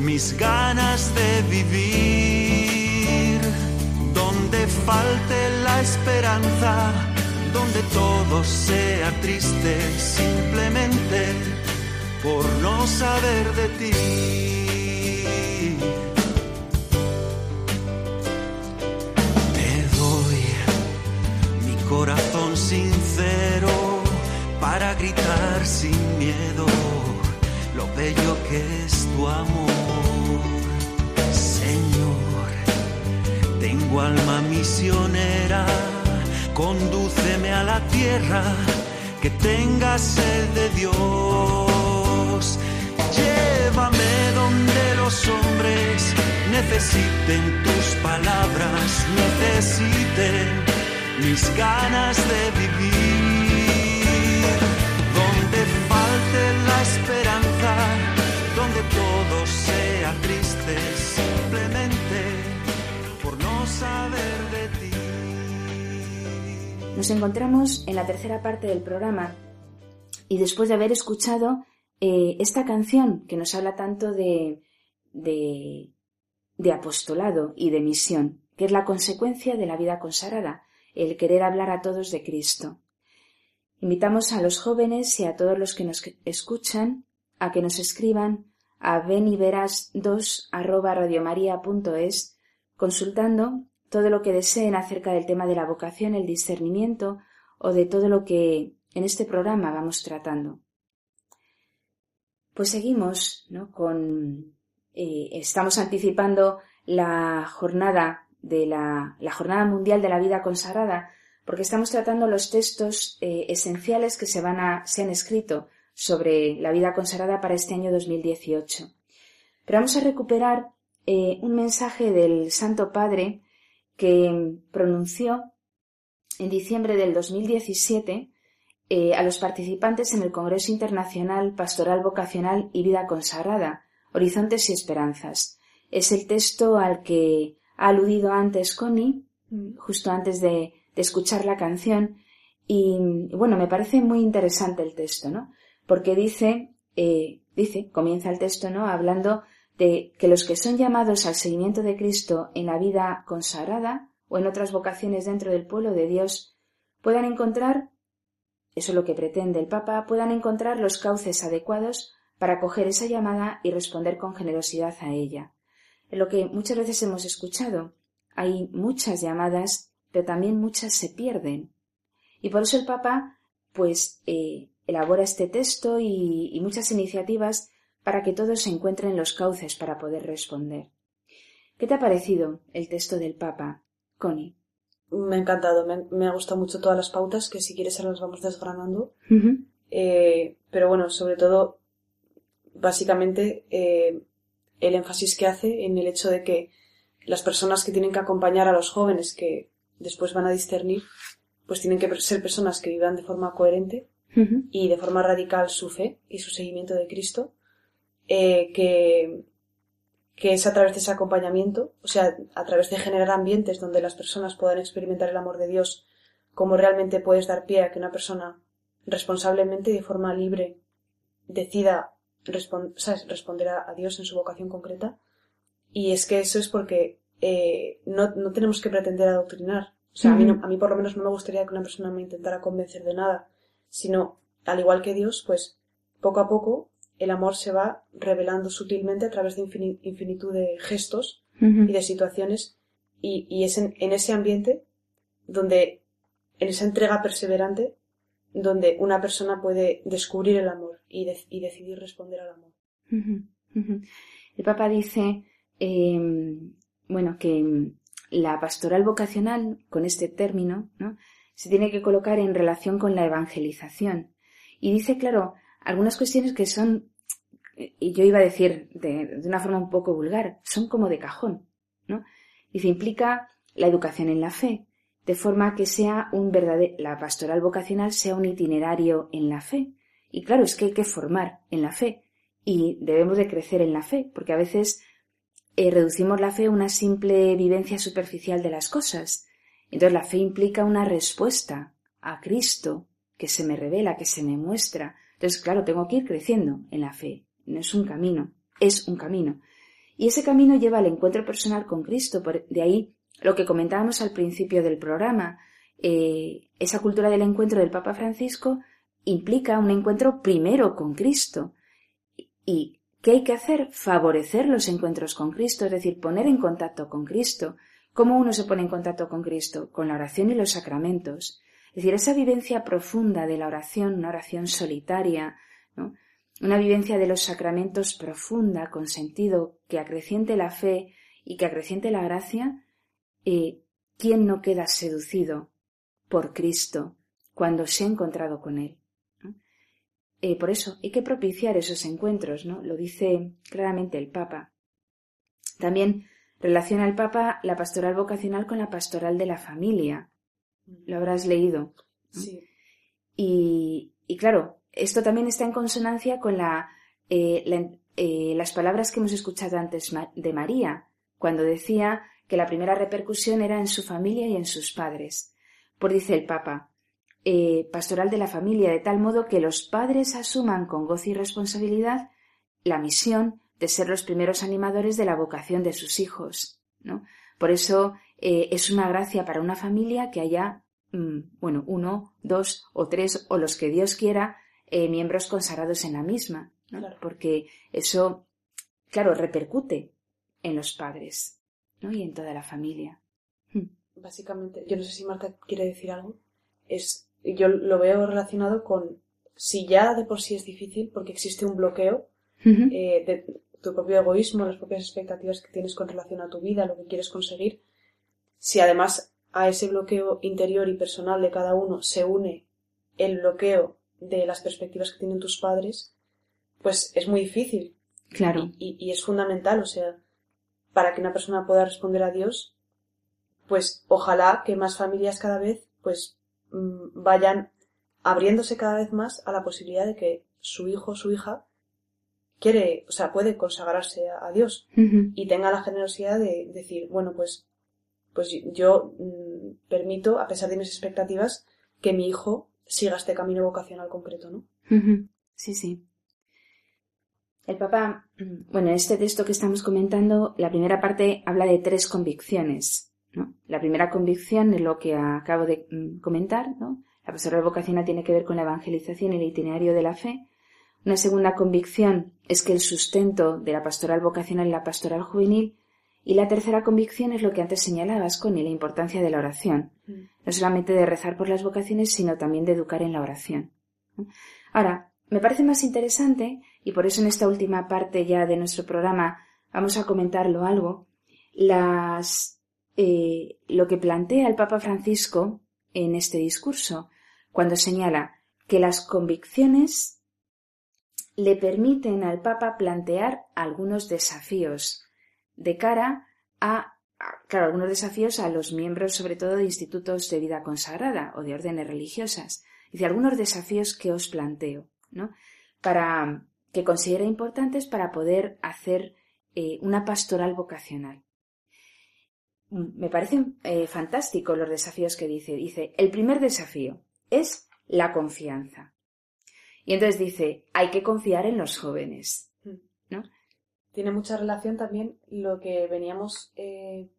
mis ganas de vivir. Donde falte la esperanza, donde todo sea triste, simplemente por no saber de ti. corazón sincero para gritar sin miedo lo bello que es tu amor. Alma misionera, condúceme a la tierra que tenga sed de Dios. Llévame donde los hombres necesiten tus palabras, necesiten mis ganas de vivir, donde falte la esperanza, donde todo sea triste, Nos encontramos en la tercera parte del programa y después de haber escuchado eh, esta canción que nos habla tanto de, de, apostolado y de misión, que es la consecuencia de la vida consagrada, el querer hablar a todos de Cristo. Invitamos a los jóvenes y a todos los que nos escuchan a que nos escriban a beniveras2 consultando todo lo que deseen acerca del tema de la vocación, el discernimiento o de todo lo que en este programa vamos tratando. Pues seguimos ¿no? con. Eh, estamos anticipando la jornada de la, Jornada Mundial de la Vida Consagrada, porque estamos tratando los textos eh, esenciales que se, van a, se han escrito sobre la vida consagrada para este año 2018. Pero vamos a recuperar eh, un mensaje del Santo Padre que pronunció en diciembre del 2017 eh, a los participantes en el Congreso Internacional Pastoral Vocacional y Vida Consagrada, Horizontes y Esperanzas. Es el texto al que ha aludido antes Connie, justo antes de, escuchar la canción, Y bueno, me parece muy interesante el texto, ¿no? Porque dice, eh, dice, comienza el texto, ¿no? Hablando de que los que son llamados al seguimiento de Cristo en la vida consagrada o en otras vocaciones dentro del pueblo de Dios puedan encontrar, eso es lo que pretende el Papa, puedan encontrar los cauces adecuados para acoger esa llamada y responder con generosidad a ella. En lo que muchas veces hemos escuchado, hay muchas llamadas, pero también muchas se pierden. Y por eso el Papa, pues, eh, elabora este texto y, y muchas iniciativas para que todos se encuentren los cauces para poder responder. ¿Qué te ha parecido el texto del Papa, Connie? Me ha encantado, me, ha gustado mucho todas las pautas, que si quieres ahora las vamos desgranando. Eh, pero bueno, sobre todo básicamente eh, el énfasis que hace en el hecho de que las personas que tienen que acompañar a los jóvenes que después van a discernir, pues tienen que ser personas que vivan de forma coherente y de forma radical su fe y su seguimiento de Cristo, eh, que, que es a través de ese acompañamiento, o sea, a través de generar ambientes donde las personas puedan experimentar el amor de Dios, como realmente puedes dar pie a que una persona responsablemente y de forma libre decida responder a, Dios en su vocación concreta. Y es que eso es porque eh, no, no, tenemos que pretender adoctrinar. O sea, a, mí a mí por lo menos no me gustaría que una persona me intentara convencer de nada, sino, al igual que Dios, pues poco a poco el amor se va revelando sutilmente a través de infinitud de gestos y de situaciones y, y es en, ese ambiente donde, en esa entrega perseverante, donde una persona puede descubrir el amor y, decidir responder al amor. El Papa dice, em, bueno, que la pastoral vocacional, con este término, ¿no? se tiene que colocar en relación con la evangelización. Y dice, claro, algunas cuestiones que son, y yo iba a decir de, una forma un poco vulgar, son como de cajón, ¿no? Dice, implica la educación en la fe, de forma que sea un verdadero, la pastoral vocacional sea un itinerario en la fe. Y claro, es que hay que formar en la fe y debemos de crecer en la fe, porque a veces eh, reducimos la fe a una simple vivencia superficial de las cosas. Entonces la fe implica una respuesta a Cristo que se me revela, que se me muestra. Entonces, claro, tengo que ir creciendo en la fe. No es un camino, es un camino. Y ese camino lleva al encuentro personal con Cristo. de ahí lo que comentábamos al principio del programa, eh, esa cultura del encuentro del Papa Francisco implica un encuentro primero con Cristo. ¿Y qué hay que hacer? Favorecer los encuentros con Cristo, es decir, poner en contacto con Cristo. ¿Cómo uno se pone en contacto con Cristo? Con la oración y los sacramentos. Es decir, esa vivencia profunda de la oración, una oración solitaria, una vivencia de los sacramentos profunda, con sentido, que acreciente la fe y que acreciente la gracia, eh, ¿quién no queda seducido por Cristo cuando se ha encontrado con Él? Eh, por eso hay que propiciar esos encuentros, ¿no? Lo dice claramente el Papa. También relaciona el Papa la pastoral vocacional con la pastoral de la familia. Lo habrás leído. Sí. Y, claro, esto también está en consonancia con la, eh, las palabras que hemos escuchado antes de María, cuando decía que la primera repercusión era en su familia y en sus padres. Por dice el Papa, eh, pastoral de la familia, de tal modo que los padres asuman con gozo y responsabilidad la misión de ser los primeros animadores de la vocación de sus hijos. ¿no? Por eso eh, es una gracia para una familia que haya, mm, bueno, uno, dos o tres o los que Dios quiera, eh, miembros consagrados en la misma, porque eso, claro, repercute en los padres. ¿no? y en toda la familia. Hmm. Básicamente, yo no sé si Marta quiere decir algo, es, yo lo veo relacionado con si ya de por sí es difícil porque existe un bloqueo eh, de tu propio egoísmo, las propias expectativas que tienes con relación a tu vida, lo que quieres conseguir, si además a ese bloqueo interior y personal de cada uno se une el bloqueo de las perspectivas que tienen tus padres, pues es muy difícil. Claro. y es fundamental, o sea, para que una persona pueda responder a Dios, pues ojalá que más familias cada vez pues mm, vayan abriéndose cada vez más a la posibilidad de que su hijo o su hija quiere, o sea, puede consagrarse a, Dios y tenga la generosidad de decir, bueno, pues, pues yo mm, permito, a pesar de mis expectativas, que mi hijo siga este camino vocacional concreto, ¿no? Sí, sí. El Papa, bueno, en este texto que estamos comentando, la primera parte habla de tres convicciones. ¿no? La primera convicción es lo que acabo de mm, comentar, ¿no? La pastoral vocacional tiene que ver con la evangelización y el itinerario de la fe. Una segunda convicción es que el sustento de la pastoral vocacional es la pastoral juvenil. Y la tercera convicción es lo que antes señalabas, con la importancia de la oración. Mm. No solamente de rezar por las vocaciones, sino también de educar en la oración. Ahora, me parece más interesante, y por eso en esta última parte ya de nuestro programa vamos a comentarlo algo, las, eh, lo que plantea el Papa Francisco en este discurso, cuando señala que las convicciones le permiten al Papa plantear algunos desafíos de cara a, claro, algunos desafíos a los miembros, sobre todo de institutos de vida consagrada o de órdenes religiosas. Dice algunos desafíos que os planteo, ¿no? Para que considera importantes para poder hacer eh, una pastoral vocacional. Me parecen eh, fantásticos los desafíos que dice. Dice, el primer desafío es la confianza. Y entonces dice, hay que confiar en los jóvenes. ¿no? Tiene mucha relación también lo que veníamos eh,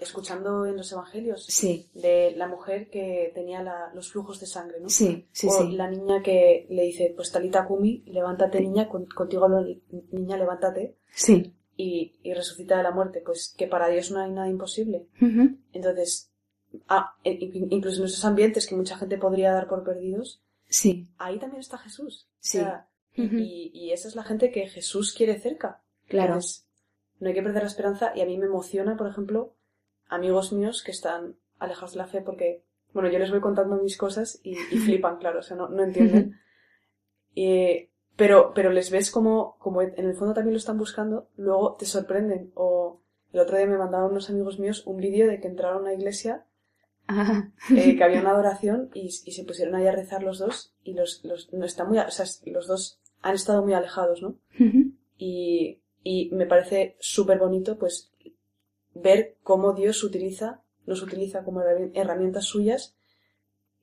escuchando en los evangelios. Sí. De la mujer que tenía los flujos de sangre, ¿no? Sí, sí, o la niña que le dice, pues Talita Kumi, levántate niña, contigo hablo niña, levántate. Sí. Y, y, resucita de la muerte. Pues que para Dios no hay nada imposible. Entonces, ah, incluso en esos ambientes que mucha gente podría dar por perdidos, Sí. Ahí también está Jesús. Sí. y, esa es la gente que Jesús quiere cerca. Claro. no hay que perder la esperanza y a mí me emociona, por ejemplo, amigos míos que están alejados de la fe porque, bueno, yo les voy contando mis cosas y, flipan, claro, o sea, no, entienden. pero, pero les ves como, como en el fondo también lo están buscando, luego te sorprenden. O el otro día me mandaron unos amigos míos un vídeo de que entraron a una iglesia eh, que había una adoración y, se pusieron ahí a rezar los dos y los, los, no está muy, o sea, los dos han estado muy alejados, ¿no? y, y me parece súper bonito, pues, ver cómo Dios utiliza, nos utiliza como herramientas suyas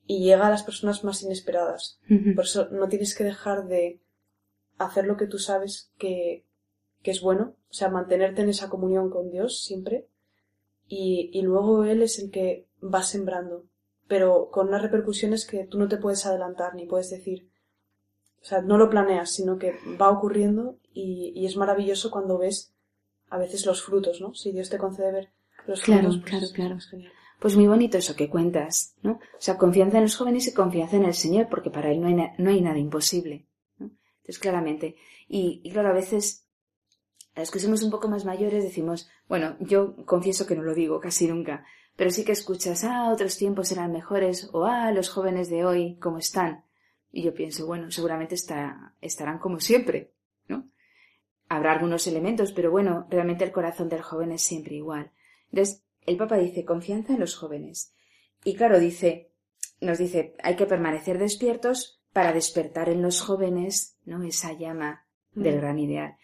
y llega a las personas más inesperadas. Por eso no tienes que dejar de hacer lo que tú sabes que, que es bueno, o sea, mantenerte en esa comunión con Dios siempre. Y, y luego Él es el que va sembrando, pero con unas repercusiones que tú no te puedes adelantar ni puedes decir. O sea, no lo planeas, sino que va ocurriendo y, es maravilloso cuando ves a veces los frutos, ¿no? Si Dios te concede ver los frutos. Pues, claro, claro, claro. Pues muy bonito eso que cuentas, ¿no? O sea, confianza en los jóvenes y confianza en el Señor, porque para Él no hay, no hay nada imposible. ¿no? Entonces, claramente. Y, y claro, a veces, a los que somos un poco más mayores decimos, bueno, yo confieso que no lo digo casi nunca, pero sí que escuchas, ah, otros tiempos eran mejores, o ah, los jóvenes de hoy, ¿cómo están? Y yo pienso, bueno, seguramente estarán como siempre. Habrá algunos elementos, pero bueno, realmente el corazón del joven es siempre igual. Entonces, el Papa dice, confianza en los jóvenes. Y claro, dice, nos dice, hay que permanecer despiertos para despertar en los jóvenes, ¿no? Esa llama del mm. gran ideal.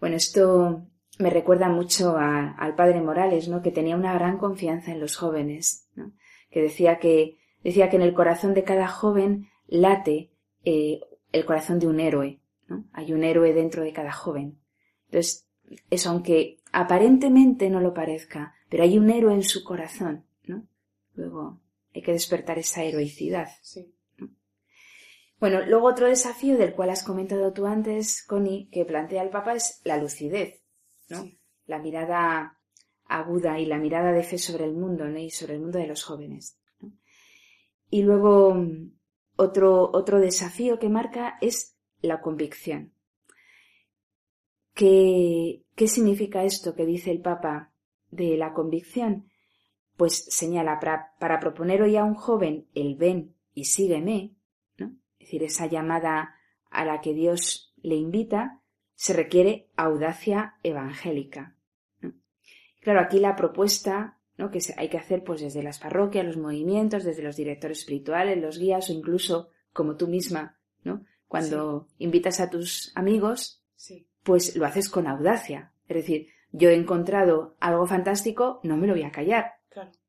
Bueno, esto me recuerda mucho al padre Morales, ¿no? Que tenía una gran confianza en los jóvenes, ¿no? Que decía que, decía que en el corazón de cada joven late eh, el corazón de un héroe, ¿no? Hay un héroe dentro de cada joven. Entonces, eso aunque aparentemente no lo parezca, pero hay un héroe en su corazón, ¿no? Luego hay que despertar esa heroicidad. Sí. Bueno, luego otro desafío del cual has comentado tú antes, Connie, que plantea el Papa es la lucidez. La mirada aguda y la mirada de fe sobre el mundo, Y sobre el mundo de los jóvenes. Y luego otro, otro desafío que marca es la convicción. ¿Qué, ¿Qué significa esto que dice el Papa de la convicción? Pues señala para, para proponer hoy a un joven el ven y sígueme, ¿no? Es decir, esa llamada a la que Dios le invita, se requiere audacia evangélica. Claro, aquí la propuesta ¿no? que hay que hacer pues desde las parroquias, los movimientos, desde los directores espirituales, los guías o incluso como tú misma, ¿no? Cuando invitas a tus amigos, pues lo haces con audacia. Es decir, yo he encontrado algo fantástico, no me lo voy a callar.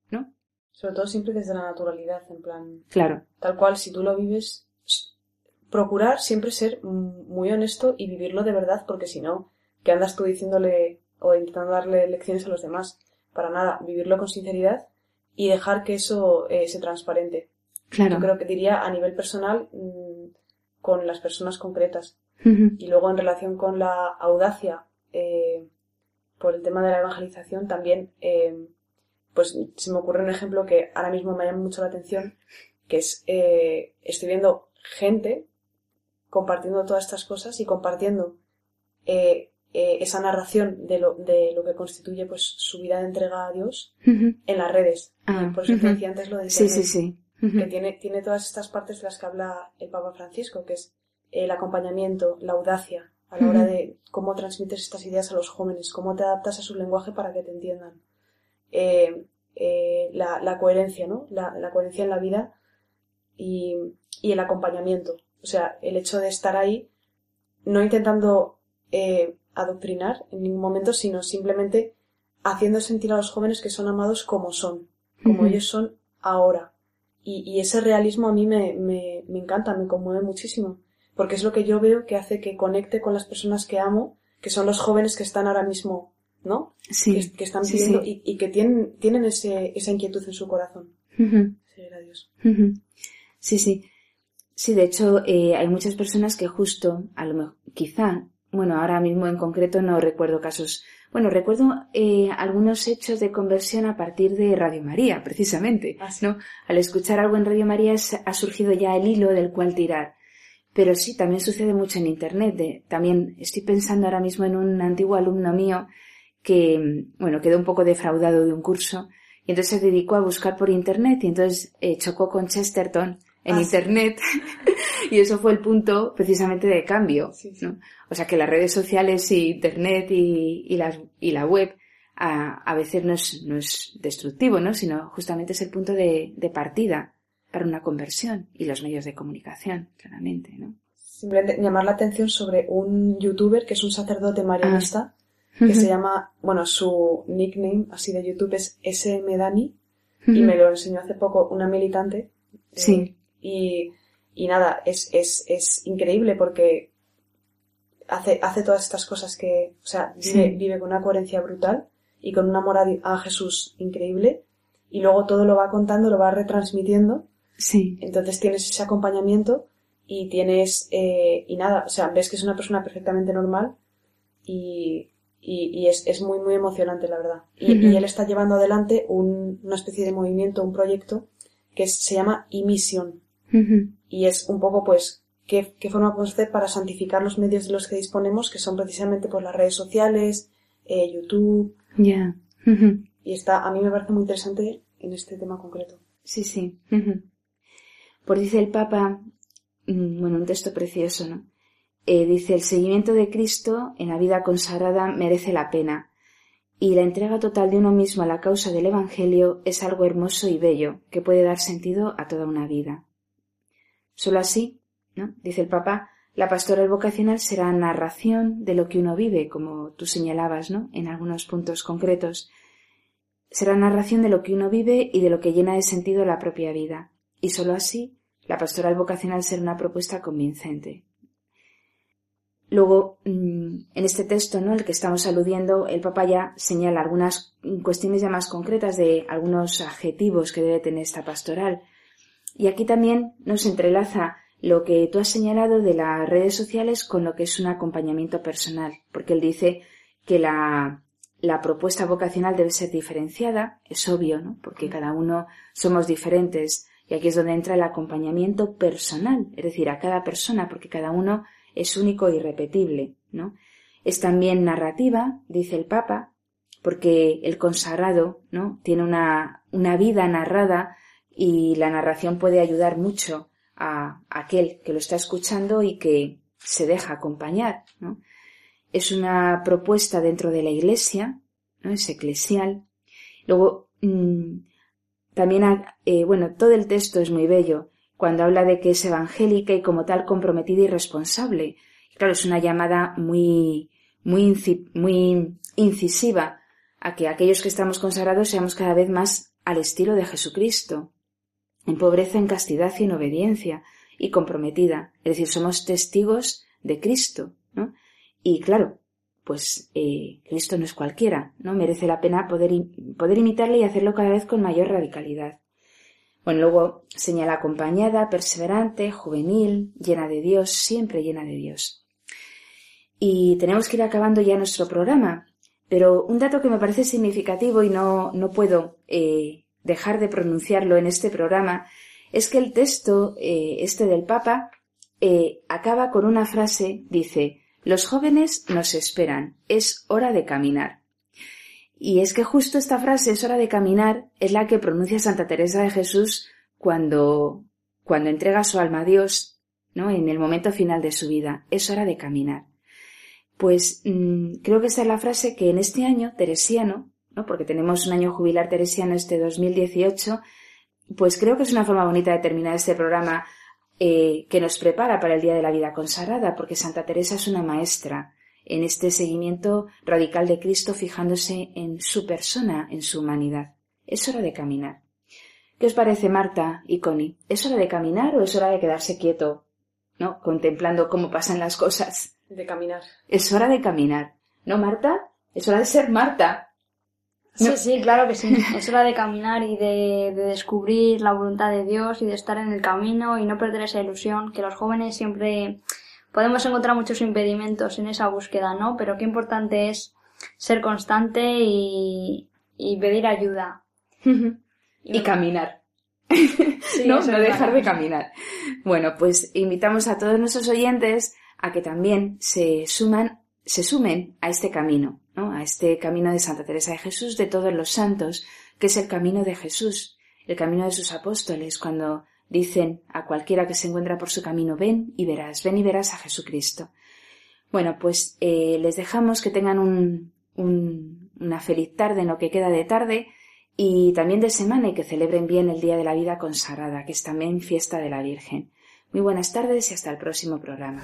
¿No? Sobre todo siempre desde la naturalidad, en plan. Claro. Tal cual, si tú lo vives, procurar siempre ser muy honesto y vivirlo de verdad, porque si no, ¿qué andas tú diciéndole o intentando darle lecciones a los demás? Para nada, vivirlo con sinceridad y dejar que eso eh, se transparente. Claro. Yo creo que diría a nivel personal mm, con las personas concretas. Y luego en relación con la audacia, eh, por el tema de la evangelización, también eh, pues se me ocurre un ejemplo que ahora mismo me llama mucho la atención, que es, estoy viendo gente compartiendo todas estas cosas y compartiendo eh, esa narración de lo, de lo que constituye pues su vida de entrega a Dios en las redes. Ah, por eso te decía antes lo de Sí, sí, sí. Que tiene, tiene todas estas partes de las que habla el Papa Francisco, que es el acompañamiento, la audacia, a la hora de cómo transmites estas ideas a los jóvenes, cómo te adaptas a su lenguaje para que te entiendan. Eh, eh, la, la, coherencia, ¿no? La, la, coherencia en la vida y, y, el acompañamiento. O sea, el hecho de estar ahí, no intentando eh, adoctrinar en ningún momento, sino simplemente haciendo sentir a los jóvenes que son amados como son, como ellos son ahora. Y, ese realismo a mí me, me, me, encanta, me conmueve muchísimo, porque es lo que yo veo que hace que conecte con las personas que amo, que son los jóvenes que están ahora mismo, ¿no? Sí. Que, están viviendo Y, que tienen, tienen ese, esa inquietud en su corazón. Dios. Sí, sí. Sí, de hecho, eh, hay muchas personas que justo, a lo mejor, quizá, bueno, ahora mismo en concreto no recuerdo casos. Bueno, recuerdo eh, algunos hechos de conversión a partir de Radio María, precisamente. Ah, ¿no? Al escuchar algo en Radio María ha surgido ya el hilo del cual tirar. Pero sí, también sucede mucho en Internet. también estoy pensando ahora mismo en un antiguo alumno mío que, bueno, quedó un poco defraudado de un curso y entonces se dedicó a buscar por Internet y entonces eh, chocó con Chesterton en Ah, sí. Internet y eso fue el punto precisamente de cambio. ¿no? O sea que las redes sociales y Internet y, y, las, y la web a, a veces no es, no es destructivo, ¿no? sino justamente es el punto de, de partida para una conversión y los medios de comunicación, claramente. ¿no? Simplemente llamar la atención sobre un youtuber que es un sacerdote marianista que Ujú. se llama, bueno, su nickname así de YouTube es SM Dani y me lo enseñó hace poco una militante. eh, Sí. y, y nada, es, es, es increíble porque hace, hace todas estas cosas que, o sea, vive, Sí. vive con una coherencia brutal y con un amor a Jesús increíble y luego todo lo va contando, lo va retransmitiendo. Sí. Entonces tienes ese acompañamiento y tienes, eh, y nada, o sea, ves que es una persona perfectamente normal y, y, y es, es muy, muy emocionante, la verdad. Y, él está llevando adelante un- una especie de movimiento, un proyecto que es- se llama eMission Ujú. y es un poco pues qué, qué forma podemos hacer para santificar los medios de los que disponemos que son precisamente pues las redes sociales eh, YouTube Ya. Y está a mí me parece muy interesante en este tema concreto Sí, sí. Pues dice el Papa, mm, bueno, un texto precioso, ¿no? Eh, dice, el seguimiento de Cristo en la vida consagrada merece la pena y la entrega total de uno mismo a la causa del Evangelio es algo hermoso y bello que puede dar sentido a toda una vida. Solo así, ¿no? Dice el Papa, la pastoral vocacional será narración de lo que uno vive, como tú señalabas, ¿no? En algunos puntos concretos. Será narración de lo que uno vive y de lo que llena de sentido la propia vida. Y sólo así, la pastoral vocacional será una propuesta convincente. Luego, mm, en este texto, ¿no? El que estamos aludiendo, el Papa ya señala algunas cuestiones ya más concretas de algunos adjetivos que debe tener esta pastoral. Y aquí también nos entrelaza lo que tú has señalado de las redes sociales con lo que es un acompañamiento personal, porque él dice que la, la propuesta vocacional debe ser diferenciada, es obvio, ¿no? Porque cada uno somos diferentes y aquí es donde entra el acompañamiento personal, es decir, a cada persona, porque cada uno es único e irrepetible, ¿no? Es también narrativa, dice el Papa, porque el consagrado, ¿no? Tiene una, una vida narrada y la narración puede ayudar mucho a aquel que lo está escuchando y que se deja acompañar, ¿no? Es una propuesta dentro de la iglesia, ¿no? Es eclesial. Luego, mmm, también, eh, bueno, todo el texto es muy bello cuando habla de que es evangélica y como tal comprometida y responsable. Claro, es una llamada muy, muy, muy incisiva a que aquellos que estamos consagrados seamos cada vez más al estilo de Jesucristo, en pobreza, en castidad y en obediencia, y comprometida. Es decir, somos testigos de Cristo, ¿no? Y claro, pues eh, Cristo no es cualquiera, ¿no? Merece la pena poder, poder imitarle y hacerlo cada vez con mayor radicalidad. Bueno, luego señala acompañada, perseverante, juvenil, llena de Dios, siempre llena de Dios. Y tenemos que ir acabando ya nuestro programa, pero un dato que me parece significativo y no, no puedo eh, dejar de pronunciarlo en este programa es que el texto eh, este del Papa eh, acaba con una frase, dice, los jóvenes nos esperan, es hora de caminar. Y es que justo esta frase, es hora de caminar, es la que pronuncia Santa Teresa de Jesús cuando, cuando entrega su alma a Dios, ¿no? En el momento final de su vida. Es hora de caminar. Pues mm, creo que esa es la frase que en este año teresiano, ¿no? porque tenemos un año jubilar teresiano este 2018, pues creo que es una forma bonita de terminar este programa eh, que nos prepara para el Día de la Vida Consagrada, porque Santa Teresa es una maestra en este seguimiento radical de Cristo fijándose en su persona, en su humanidad. Es hora de caminar. ¿Qué os parece, Marta y Connie? ¿Es hora de caminar o es hora de quedarse quieto, ¿no? Contemplando cómo pasan las cosas. De caminar. Es hora de caminar. ¿No, Marta? Es hora de ser Marta. Sí, sí, claro que sí. Es hora de caminar y de, de, descubrir la voluntad de Dios y de estar en el camino y no perder esa ilusión, que los jóvenes siempre podemos encontrar muchos impedimentos en esa búsqueda, ¿no? Pero qué importante es ser constante y, y pedir ayuda. y caminar. no, no dejar de caminar. Bueno, pues invitamos a todos nuestros oyentes a que también se suman, se sumen a este camino, A este camino de Santa Teresa de Jesús, de todos los santos, que es el camino de Jesús, el camino de sus apóstoles, cuando dicen a cualquiera que se encuentra por su camino, ven y verás, ven y verás a Jesucristo. Bueno, pues eh, les dejamos que tengan un, un, una feliz tarde en lo que queda de tarde y también de semana y que celebren bien el Día de la Vida Consagrada, que es también fiesta de la Virgen. Muy buenas tardes y hasta el próximo programa.